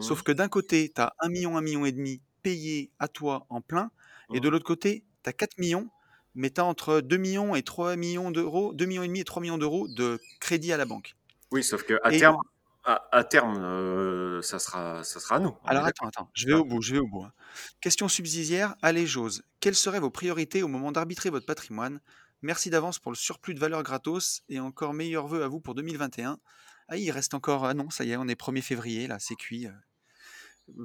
Speaker 1: sauf que d'un côté, tu as 1 million, 1 million et demi payé à toi en plein, et de l'autre côté, tu as 4 millions, mais tu as entre 2 millions et 3 millions d'euros, 2 millions et demi et 3 millions d'euros de crédit à la banque.
Speaker 2: Oui, sauf que à
Speaker 1: Et-
Speaker 2: terme, à, à terme, euh, ça sera, ça sera à nous. on est
Speaker 1: Alors
Speaker 2: d'accord.
Speaker 1: attends, attends, je vais
Speaker 2: Ah.
Speaker 1: au bout, je vais au bout. hein. Question subsidiaire, allez j'ose. Quelles seraient vos priorités au moment d'arbitrer votre patrimoine? Merci d'avance pour le surplus de valeur gratos et encore meilleurs vœux à vous pour 2021. Ah, il reste encore. Ah non, ça y est, on est 1er février, là, c'est cuit. euh,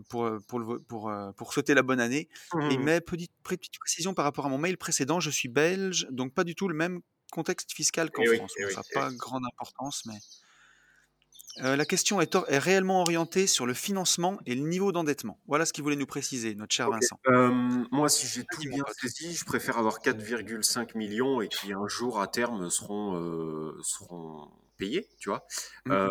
Speaker 1: Pour, euh, pour, le vo- pour, euh, pour souhaiter la bonne année. Et
Speaker 2: Mhm.
Speaker 1: mais petite, petite précision par rapport à mon mail précédent, je suis belge, donc pas du tout le même contexte fiscal qu'en
Speaker 2: Eh oui,
Speaker 1: France.
Speaker 2: eh oui,
Speaker 1: ça n'a
Speaker 2: eh
Speaker 1: pas grande importance, mais. Euh, la question est, réellement orientée sur le financement et le niveau d'endettement. Voilà ce qu'il voulait nous préciser, notre cher. Vincent.
Speaker 2: Euh, moi, si j'ai tout bien saisi, je préfère avoir 4,5 millions et qui un jour à terme seront, euh, seront payés, tu vois. Euh,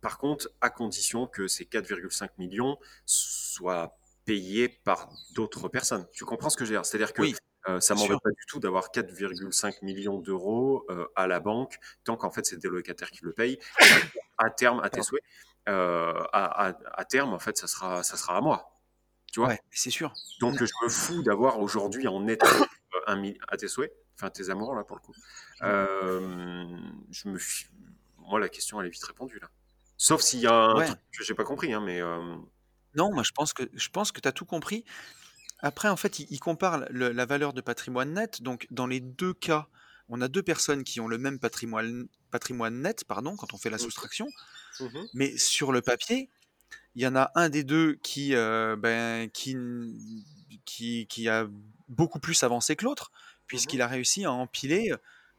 Speaker 2: par contre, à condition que ces 4,5 millions soient payé par d'autres personnes. Tu comprends ce que je veux dire? C'est-à-dire que
Speaker 1: Oui,
Speaker 2: euh, ça m'embête
Speaker 1: sûr.
Speaker 2: pas du tout d'avoir 4,5 millions d'euros euh, à la banque, tant qu'en fait c'est des locataires qui le payent. À terme, à tes souhaits, euh, à, à- à terme, en fait, ça sera, ça sera à moi. Tu vois?
Speaker 1: Ouais, c'est sûr.
Speaker 2: Donc
Speaker 1: Mm.
Speaker 2: je me fous d'avoir aujourd'hui en net un à tes souhaits, enfin tes amours là pour le coup.
Speaker 1: Mm.
Speaker 2: Euh, je me fi- Moi la question elle est vite répondue là. Sauf s'il y a un
Speaker 1: Ouais.
Speaker 2: truc que j'ai pas compris, hein, mais
Speaker 1: Non, moi je pense que je pense que tu as tout compris. Après, en fait, il, il compare le- la valeur de patrimoine net. Donc, dans les deux cas, on a deux personnes qui ont le même patrimoine, patrimoine net, pardon, quand on fait la soustraction.
Speaker 2: mhm,
Speaker 1: Mais sur le papier, il y en a un des deux qui, euh, ben, qui, n- qui, qui a beaucoup plus avancé que l'autre, puisqu'il a réussi à empiler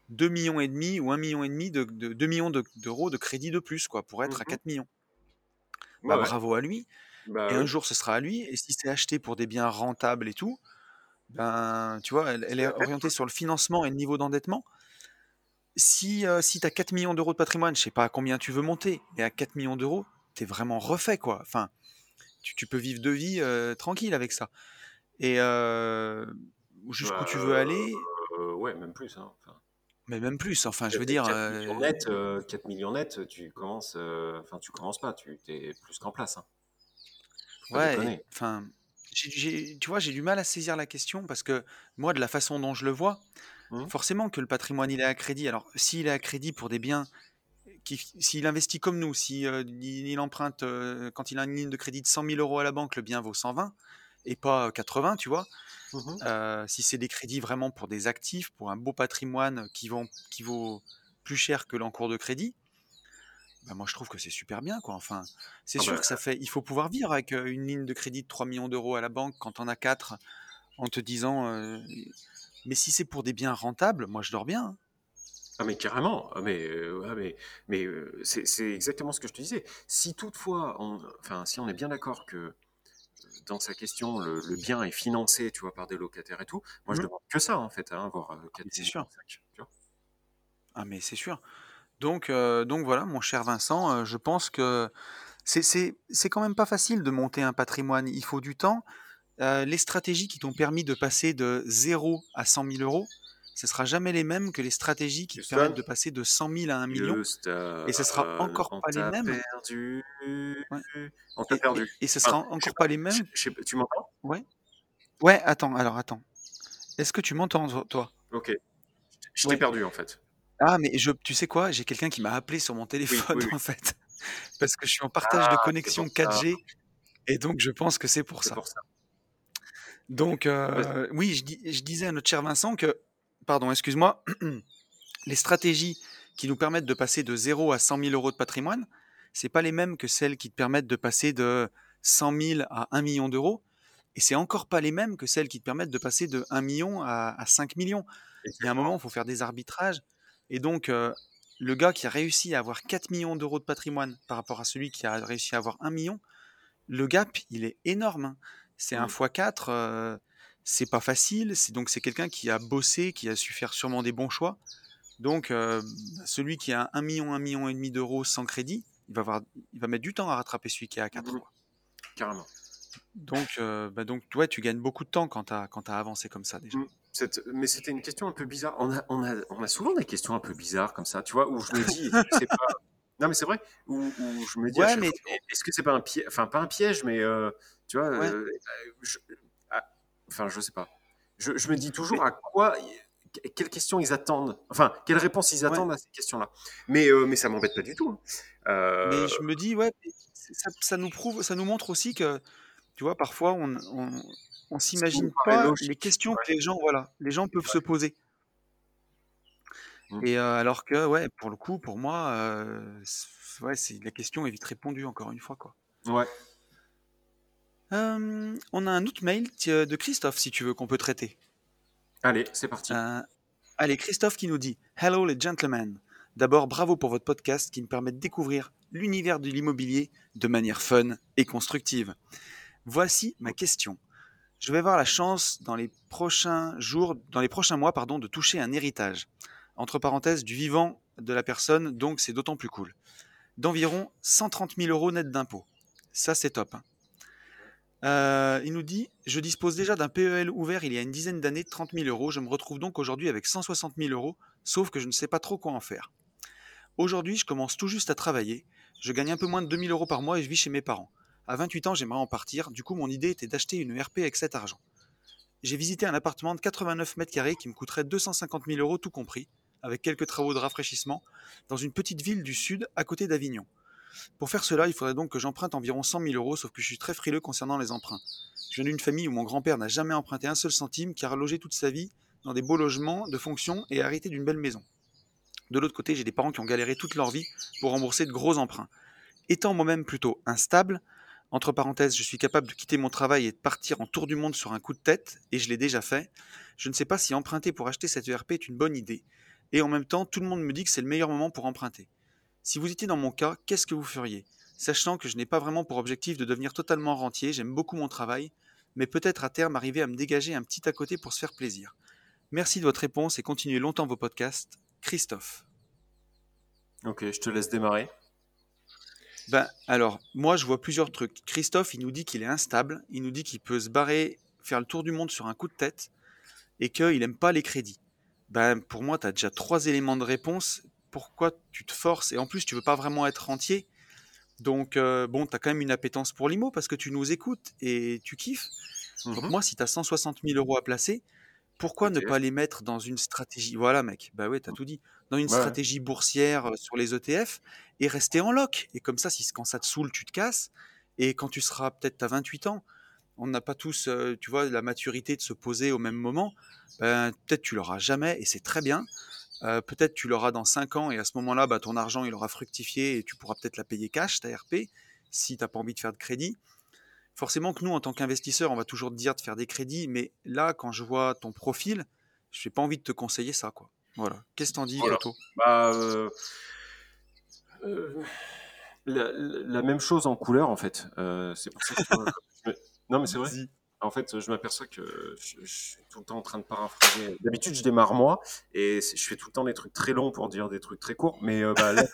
Speaker 1: 2 millions et demi ou 1 million et demi de, de 2 millions de- d'euros de crédit de plus, quoi, pour être à
Speaker 2: Mhm.
Speaker 1: 4 millions.
Speaker 2: ouais,
Speaker 1: Bah,
Speaker 2: ouais.
Speaker 1: bravo à lui.
Speaker 2: Bah,
Speaker 1: Et un jour, ce sera à lui. Et si c'est acheté pour des biens rentables et tout, ben, tu vois, elle, elle est orientée sur le financement et le niveau d'endettement. Si, euh, si tu as 4 millions d'euros de patrimoine, je sais pas à combien tu veux monter, mais à 4 millions d'euros, tu es vraiment refait, quoi. Enfin, tu, tu peux vivre deux vies euh, tranquilles avec ça. Et euh, jusqu'où
Speaker 2: Bah,
Speaker 1: tu veux aller,
Speaker 2: euh, ouais, même plus. Hein. Enfin,
Speaker 1: mais même plus. Enfin, je veux
Speaker 2: 4,
Speaker 1: dire,
Speaker 2: 4 millions net, euh, 4 millions net, tu commences, enfin tu commences pas, tu es plus qu'en place. Hein. Faut pas
Speaker 1: ouais,
Speaker 2: déconner.
Speaker 1: enfin, j'ai- j'ai- tu vois, j'ai du mal à saisir la question parce que moi, de la façon dont je le vois,
Speaker 2: Mhm.
Speaker 1: forcément que le patrimoine il est à crédit. Alors, s'il est à crédit pour des biens, qui, s'il investit comme nous, si il, il emprunte euh, quand il a une ligne de crédit de 100 000 euros à la banque, le bien vaut 120 et pas 80, tu vois.
Speaker 2: Mhm.
Speaker 1: Euh, si c'est des crédits vraiment pour des actifs, pour un beau patrimoine qui, vont, qui vaut plus cher que l'encours de crédit, bah, moi je trouve que c'est super bien quoi. Enfin, c'est
Speaker 2: Ah
Speaker 1: sûr
Speaker 2: bah,
Speaker 1: que ça fait, il faut pouvoir vivre avec une ligne de crédit de 3 millions d'euros à la banque quand on a 4 en te disant, euh, mais si c'est pour des biens rentables, moi je dors bien.
Speaker 2: Ah mais carrément, ah mais, euh, mais, mais euh, c'est exactement ce que je te disais. Si toutefois, on, enfin, si on est bien d'accord que dans sa question, le, le bien est financé, tu vois, par des locataires et tout, moi je
Speaker 1: Mhm.
Speaker 2: demande que ça en fait, hein, avoir euh, 4
Speaker 1: Mais c'est sûr.
Speaker 2: cinq, tu vois.
Speaker 1: Ah mais c'est sûr. Donc, euh, donc voilà, mon cher Vincent, euh, je pense que c'est quand même pas facile de monter un patrimoine. Il faut du temps. Euh, les stratégies qui t'ont permis de passer de 0 à 100 000 euros, ce sera jamais les mêmes que les stratégies qui te permettent de passer de 100 000 à 1 million. Et ce sera encore pas les mêmes.
Speaker 2: perdu, on t'a perdu.
Speaker 1: et ce sera encore
Speaker 2: pas,
Speaker 1: les mêmes.
Speaker 2: tu m'entends?
Speaker 1: Ouais. Ouais, attends, alors attends. Est-ce que tu m'entends, toi- toi?
Speaker 2: Ok, je t'ai
Speaker 1: Ouais.
Speaker 2: perdu en fait.
Speaker 1: Ah, mais je, tu sais quoi? J'ai quelqu'un qui m'a appelé sur mon
Speaker 2: Oui,
Speaker 1: téléphone,
Speaker 2: oui, oui.
Speaker 1: en fait. Parce que je suis en partage de
Speaker 2: Ah, c'est
Speaker 1: connexion
Speaker 2: pour ça,
Speaker 1: 4G. Et donc, je pense que c'est pour
Speaker 2: c'est
Speaker 1: ça.
Speaker 2: pour ça.
Speaker 1: Donc,
Speaker 2: Vas-y.
Speaker 1: euh, oui, je, dis- je disais à notre cher Vincent que, pardon, excuse-moi, les stratégies qui nous permettent de passer de 0 à 100 000 euros de patrimoine, c'est pas les mêmes que celles qui te permettent de passer de 100 000 à 1 million d'euros. Et c'est encore pas les mêmes que celles qui te permettent de passer de 1 million à, à 5 millions. Il y a un moment, il faut faire des arbitrages. Et donc, euh, le gars qui a réussi à avoir 4 millions d'euros de patrimoine par rapport à celui qui a réussi à avoir 1 million, le gap, il est énorme. hein. C'est un
Speaker 2: Mm.
Speaker 1: x4, euh, c'est pas facile. C'est donc c'est quelqu'un qui a bossé, qui a su faire sûrement des bons choix. Donc euh, celui qui a 1 million, 1 million et demi d'euros sans crédit, il va, avoir, il va mettre du temps à rattraper celui qui à 4.
Speaker 2: Mhm. Carrément.
Speaker 1: Donc, euh, bah donc ouais, tu gagnes beaucoup de temps quand tu as, as avancé comme ça déjà.
Speaker 2: Mm. Cette- mais c'était une question un peu bizarre. On a, on, a, on a souvent des questions un peu bizarres comme ça, tu vois, où je me dis, pas. Non, mais c'est vrai, où, où je me dis
Speaker 1: Ouais, mais
Speaker 2: est-ce que c'est pas un piège, enfin, pas un piège, mais euh, tu vois,
Speaker 1: ouais.
Speaker 2: euh, je- ah, enfin, je sais pas. Je, je me dis
Speaker 1: Mais,
Speaker 2: toujours à quoi, quelles questions ils attendent, enfin, quelles réponses ils
Speaker 1: ouais.
Speaker 2: attendent à ces questions-là. Mais, euh, mais ça m'embête pas du tout. hein.
Speaker 1: Mais je me dis, ouais, ça, ça nous prouve, ça nous montre aussi que, tu vois, parfois on, s'imagine pas les questions
Speaker 2: Ouais,
Speaker 1: que les gens, voilà, les gens peuvent se poser.
Speaker 2: Mm.
Speaker 1: Et euh, alors que, ouais, pour le coup, pour moi, euh, c'est- ouais, c'est la question est vite répondue encore une fois, quoi.
Speaker 2: Ouais.
Speaker 1: Euh, on a un autre mail tiens, de Christophe, si tu veux, qu'on peut traiter.
Speaker 2: Allez, c'est parti.
Speaker 1: Euh, allez, Christophe qui nous dit Hello les gentlemen. D'abord, bravo pour votre podcast qui me permet de découvrir l'univers de l'immobilier de manière fun et constructive. Voici ma question. Je vais avoir la chance dans les prochains jours, dans les prochains mois, pardon, de toucher un héritage. Entre parenthèses, du vivant de la personne, donc c'est d'autant plus cool. D'environ 130 000 euros net d'impôts. Ça, c'est top. hein. Euh, il nous dit Je dispose déjà d'un PEL ouvert il y a une dizaine d'années de 30 000 euros. Je me retrouve donc aujourd'hui avec 160 000 euros, sauf que je ne sais pas trop quoi en faire. Aujourd'hui, je commence tout juste à travailler. Je gagne un peu moins de 2000 euros par mois et je vis chez mes parents. À 28 ans, j'aimerais en partir. Du coup, mon idée était d'acheter une RP avec cet argent. J'ai visité un appartement de 89 mètres carrés qui me coûterait 250 000 euros tout compris, avec quelques travaux de rafraîchissement, dans une petite ville du sud à côté d'Avignon. Pour faire cela, il faudrait donc que j'emprunte environ 100 000 euros, sauf que je suis très frileux concernant les emprunts. Je viens d'une famille où mon grand-père n'a jamais emprunté un seul centime, car a logé toute sa vie dans des beaux logements de fonction et hérité d'une belle maison. De l'autre côté, j'ai des parents qui ont galéré toute leur vie pour rembourser de gros emprunts. Étant moi-même plutôt instable, entre parenthèses, je suis capable de quitter mon travail et de partir en tour du monde sur un coup de tête, et je l'ai déjà fait. Je ne sais pas si emprunter pour acheter cette ERP est une bonne idée. Et en même temps, tout le monde me dit que c'est le meilleur moment pour emprunter. Si vous étiez dans mon cas, qu'est-ce que vous feriez? Sachant que je n'ai pas vraiment pour objectif de devenir totalement rentier, j'aime beaucoup mon travail, mais peut-être à terme arriver à me dégager un petit à côté pour se faire plaisir. Merci de votre réponse et continuez longtemps vos podcasts. Christophe.
Speaker 2: Ok, je te laisse démarrer.
Speaker 1: Ben, alors, moi, je vois plusieurs trucs. Christophe, il nous dit qu'il est instable, il nous dit qu'il peut se barrer, faire le tour du monde sur un coup de tête, et qu'il n'aime pas les crédits. Ben, pour moi, tu as déjà trois éléments de réponse. Pourquoi tu te forces? Et en plus, tu veux pas vraiment être rentier. Donc, euh, bon, tu as quand même une appétence pour l'IMO parce que tu nous écoutes et tu kiffes. Donc,
Speaker 2: Mhm.
Speaker 1: moi, si tu as 160 000 euros à placer, pourquoi ne pas les mettre dans une stratégie? Voilà, mec, bah ouais, t'as tout dit. Dans une
Speaker 2: Ouais.
Speaker 1: stratégie boursière euh, sur les ETF et rester en loc. Et comme ça, si quand ça te saoule, tu te casses. Et quand tu seras peut-être à 28 ans, on n'a pas tous, euh, tu vois, la maturité de se poser au même moment. Ben, peut-être tu l'auras jamais et c'est très bien. Euh, peut-être tu l'auras dans 5 ans et à ce moment-là, bah, ton argent il aura fructifié et tu pourras peut-être la payer cash, ta RP, si tu n'as pas envie de faire de crédit. Forcément que nous, en tant qu'investisseurs, on va toujours te dire de faire des crédits, mais là, quand je vois ton profil, je n'ai pas envie de te conseiller ça. quoi. Voilà. Qu'est-ce que t'en dis,
Speaker 2: Voilà. Bah, euh, euh, la, la même chose en couleur, en fait. Euh, c'est pour ça que Non, mais c'est vrai. En fait, je m'aperçois que je, je suis tout le temps en train de paraphraser. D'habitude, je démarre moi et je fais tout le temps des trucs très longs pour dire des trucs très courts. Mais bah, là,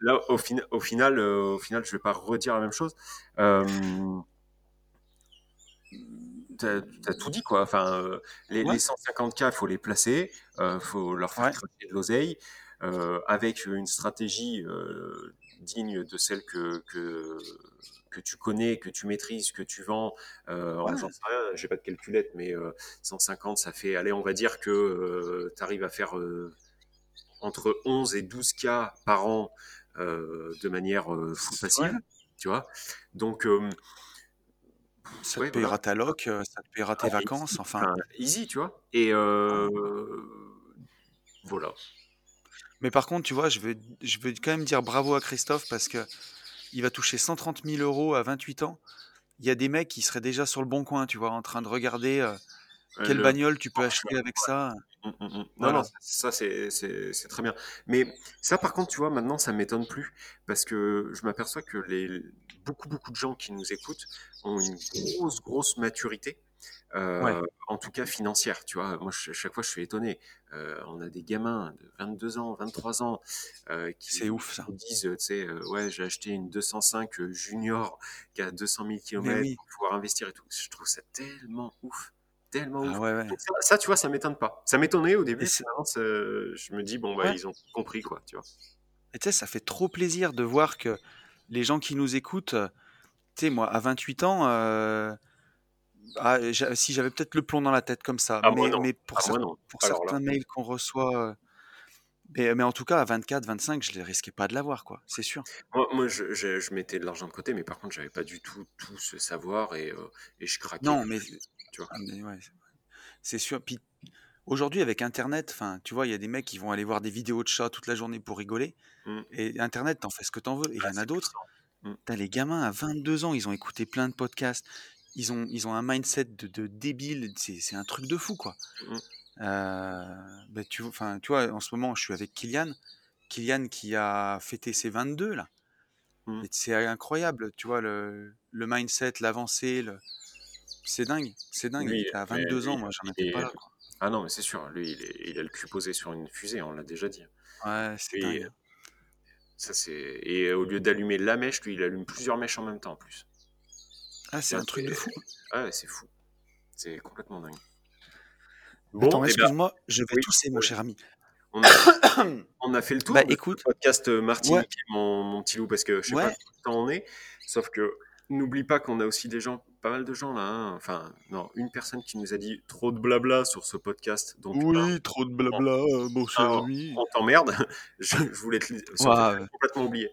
Speaker 2: là, au, fin- au final, euh, au final, je vais pas redire la même chose. Euh, T'as as tout dit quoi. Enfin, euh, les,
Speaker 1: Ouais.
Speaker 2: les 150K, il faut les placer, il faut leur faire
Speaker 1: Ouais.
Speaker 2: de l'oseille euh, avec une stratégie euh, digne de celle que, que, que tu connais, que tu maîtrises, que tu vends. Euh,
Speaker 1: Ouais.
Speaker 2: J'en sais rien, j'ai pas de calculette, mais euh, 150, ça fait, allez, on va dire que tu arrives à faire euh, entre 11 et 12K par an euh, de manière euh,
Speaker 1: Ouais.
Speaker 2: tu vois. Donc, euh,
Speaker 1: Ça
Speaker 2: ouais,
Speaker 1: te payera
Speaker 2: voilà.
Speaker 1: ta loc, euh, ça te payera tes
Speaker 2: Ah,
Speaker 1: vacances,
Speaker 2: easy,
Speaker 1: enfin.
Speaker 2: easy, tu vois. Et euh, voilà.
Speaker 1: Mais par contre, tu vois, je veux, je veux quand même dire bravo à Christophe parce que il va toucher 130 000 euros à 28 ans. Il y a des mecs qui seraient déjà sur le bon coin, tu vois, en train de regarder euh,
Speaker 2: Euh,
Speaker 1: quelle
Speaker 2: le-
Speaker 1: bagnole tu peux acheter avec ça.
Speaker 2: Mm, mm, mm. Non,
Speaker 1: Voilà.
Speaker 2: non, ça, ça, c'est c'est- c'est très bien. Mais ça, par contre, tu vois, maintenant, ça m'étonne plus parce que je m'aperçois que les, beaucoup, beaucoup de gens qui nous écoutent ont une grosse, grosse maturité. euh,
Speaker 1: Ouais.
Speaker 2: en tout cas financière, tu vois. Moi, je- chaque fois, je suis étonné. Euh, on a des gamins de 22 ans, 23 ans euh, qui
Speaker 1: C'est ouf, ça.
Speaker 2: nous disent, tu sais, ouais, j'ai acheté une 205 junior qui a 200 000
Speaker 1: Mais
Speaker 2: km
Speaker 1: oui.
Speaker 2: pour pouvoir investir et tout. Je trouve ça tellement ouf, tellement ouf.
Speaker 1: Ah ouais, ouais.
Speaker 2: Donc ça, ça, tu vois, ça m'étonne pas. Ça m'étonnait au début. Finalement, ça- je me dis, bon, bah,
Speaker 1: Ouais.
Speaker 2: ils ont compris, quoi, tu vois.
Speaker 1: Et tu sais, ça fait trop plaisir de voir que les gens qui nous écoutent, euh, tu sais, moi, à 28 ans, euh, ah, si j'avais peut-être le plomb dans la tête comme ça,
Speaker 2: Ah, moi,
Speaker 1: mais,
Speaker 2: non.
Speaker 1: mais pour,
Speaker 2: Ah, moi, non.
Speaker 1: certains mails qu'on reçoit, euh, mais, mais en tout cas, à 24, 25, je ne risquais pas de l'avoir, quoi, c'est sûr.
Speaker 2: Moi, moi, je, je- je mettais de l'argent de côté, mais par contre, j'avais pas du tout tout ce savoir et, euh, et je craquais.
Speaker 1: Non, mais,
Speaker 2: Tu vois.
Speaker 1: ah, ouais, c'est sûr. Puis aujourd'hui, avec Internet, enfin, tu vois, il y a des mecs qui vont aller voir des vidéos de chats toute la journée pour rigoler.
Speaker 2: Mm.
Speaker 1: Et Internet, t'en fais ce que t'en veux. Et il y
Speaker 2: Ah,
Speaker 1: en a d'autres.
Speaker 2: Mm.
Speaker 1: T'as les gamins à 22 ans, ils ont écouté plein de podcasts. Ils ont, ils ont un mindset de, de débile. C'est un truc de fou, quoi.
Speaker 2: Mm.
Speaker 1: Euh, bah, tu, vois, en ce moment, je suis avec Kylian. Kylian qui a fêté ses 22, là. C'est incroyable, tu vois, le, le mindset, l'avancée. Le... C'est dingue, c'est dingue.
Speaker 2: Lui,
Speaker 1: à
Speaker 2: mais
Speaker 1: 22
Speaker 2: lui,
Speaker 1: ans, moi, j'en
Speaker 2: il
Speaker 1: étais pas là, quoi.
Speaker 2: Ah non, mais c'est sûr, lui, il, est- il a le cul posé sur une fusée, on l'a déjà dit.
Speaker 1: Ouais, c'est dingue.
Speaker 2: ça, c'est... et au lieu d'allumer la mèche, lui, il allume plusieurs mèches en même temps, en plus.
Speaker 1: Ah, c'est un truc de fou.
Speaker 2: Ouais, c'est fou. C'est complètement dingue.
Speaker 1: Attends,
Speaker 2: eh ben,
Speaker 1: excuse-moi, je vais
Speaker 2: oui,
Speaker 1: tousser, mon cher ami.
Speaker 2: on, a, on a fait le tour
Speaker 1: Bah,
Speaker 2: de
Speaker 1: écoute.
Speaker 2: podcast euh, Martinique,
Speaker 1: Ouais.
Speaker 2: mon, mon petit loup, parce que je sais
Speaker 1: Ouais.
Speaker 2: pas quand on est, sauf que n'oublie pas qu'on a aussi des gens, pas mal de gens là, hein. enfin, non, une personne qui nous a dit trop de blabla sur ce podcast, donc un,
Speaker 1: trop de blabla, mon cher
Speaker 2: Ah,
Speaker 1: ami.
Speaker 2: on t'emmerde, je, je voulais te le- complètement oublié.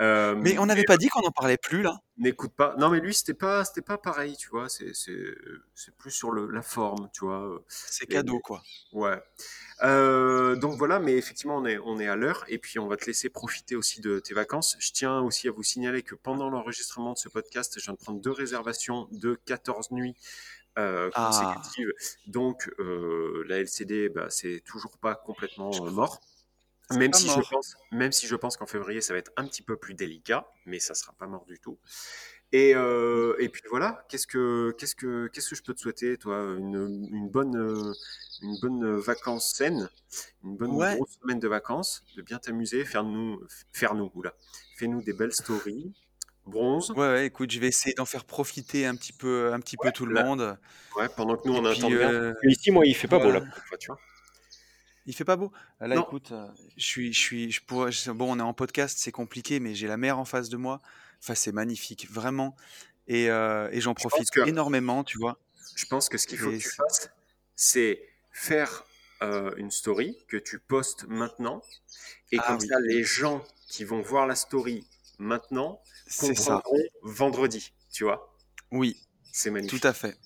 Speaker 2: Euh,
Speaker 1: Mais on n'avait pas dit qu'on en parlait plus là
Speaker 2: n'écoute pas. Non, mais lui, c'était pas, c'était pas pareil, tu vois. C'est, c'est, c'est plus sur le, la forme, tu vois.
Speaker 1: C'est
Speaker 2: Et-
Speaker 1: cadeau quoi.
Speaker 2: Ouais. Euh, donc voilà, mais effectivement, on est, on est à l'heure et puis on va te laisser profiter aussi de tes vacances. Je tiens aussi à vous signaler que pendant l'enregistrement de ce podcast, je viens de prendre deux réservations de 14 nuits euh,
Speaker 1: Ah.
Speaker 2: consécutives. Donc euh, la LCD, bah, c'est toujours pas complètement euh, mort. Même si, je pense, même si je pense qu'en février, ça va être un petit peu plus délicat, mais ça sera pas mort du tout. Et, euh, et puis voilà, qu'est-ce que, qu'est-ce, que, qu'est-ce que je peux te souhaiter, toi? Une, une, bonne, euh, une bonne vacance saine, une bonne
Speaker 1: Ouais.
Speaker 2: grosse semaine de vacances, de bien t'amuser, faire nous, faire nous, oula, fais-nous des belles stories, bronze,
Speaker 1: Ouais, ouais, écoute, je vais essayer d'en faire profiter un petit peu, un petit peu tout le monde.
Speaker 2: ouais, pendant que nous on attend bien.
Speaker 1: euh,
Speaker 2: Ici, moi, il fait pas beau là, tu vois.
Speaker 1: Il fait pas beau? Là,
Speaker 2: Non.
Speaker 1: écoute, euh, je suis, je suis, je pourrais, bon, on est en podcast, c'est compliqué, mais j'ai la mer en face de moi. Enfin, c'est magnifique, vraiment. Et, euh, et j'en profite
Speaker 2: que-
Speaker 1: énormément, tu vois.
Speaker 2: Je pense que ce qu'il faut
Speaker 1: Et
Speaker 2: que tu
Speaker 1: c'est-
Speaker 2: fasses, c'est faire euh, une story que tu postes maintenant. Et
Speaker 1: Ah
Speaker 2: comme
Speaker 1: oui.
Speaker 2: ça, les gens qui vont voir la story maintenant
Speaker 1: C'est ça.
Speaker 2: comprendront vendredi. Tu vois?
Speaker 1: Oui,
Speaker 2: C'est magnifique.
Speaker 1: tout à fait.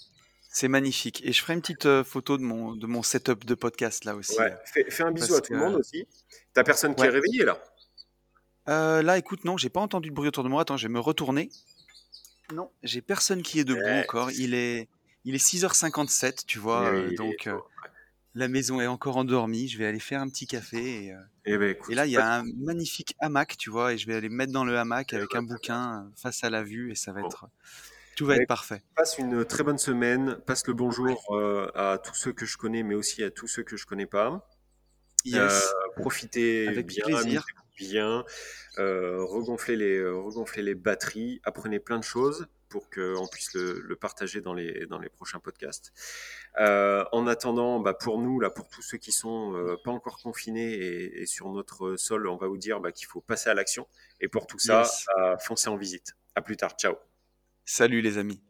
Speaker 1: C'est magnifique. Et je ferai une petite euh, photo de mon, de mon setup de podcast là aussi.
Speaker 2: Ouais, fais, fais un bisou
Speaker 1: parce
Speaker 2: à tout le
Speaker 1: que-
Speaker 2: monde aussi. T'as personne qui est réveillé là
Speaker 1: Euh, là, écoute, non, j'ai pas entendu de bruit autour de moi. Attends, je vais me retourner. Non, j'ai personne qui est debout
Speaker 2: Ouais.
Speaker 1: encore. Il est, il est 6h57, tu vois. Euh, donc, euh, la maison est encore endormie. Je vais aller faire un petit café. Et, euh,
Speaker 2: Eh ben, écoute,
Speaker 1: et là, il y a un magnifique hamac, tu vois. Et je vais aller me mettre dans le hamac
Speaker 2: Eh
Speaker 1: avec
Speaker 2: ben,
Speaker 1: un bouquin euh, face à la vue. Et ça va
Speaker 2: Bon.
Speaker 1: être. Tout va être parfait.
Speaker 2: passe une très bonne semaine. Passe le bonjour euh, à tous ceux que je connais, mais aussi à tous ceux que je connais pas.
Speaker 1: Yes.
Speaker 2: Euh, profitez
Speaker 1: Avec
Speaker 2: bien,
Speaker 1: plaisir.
Speaker 2: bien, euh, regonflez, les, regonflez les batteries, apprenez plein de choses pour qu'on puisse le, le partager dans les, dans les prochains podcasts. Euh, en attendant, bah, pour nous, là, pour tous ceux qui sont euh, pas encore confinés et, et sur notre sol, on va vous dire bah, qu'il faut passer à l'action. Et pour tout ça,
Speaker 1: Yes.
Speaker 2: bah, foncez en visite. À plus tard. Ciao.
Speaker 1: Salut les amis.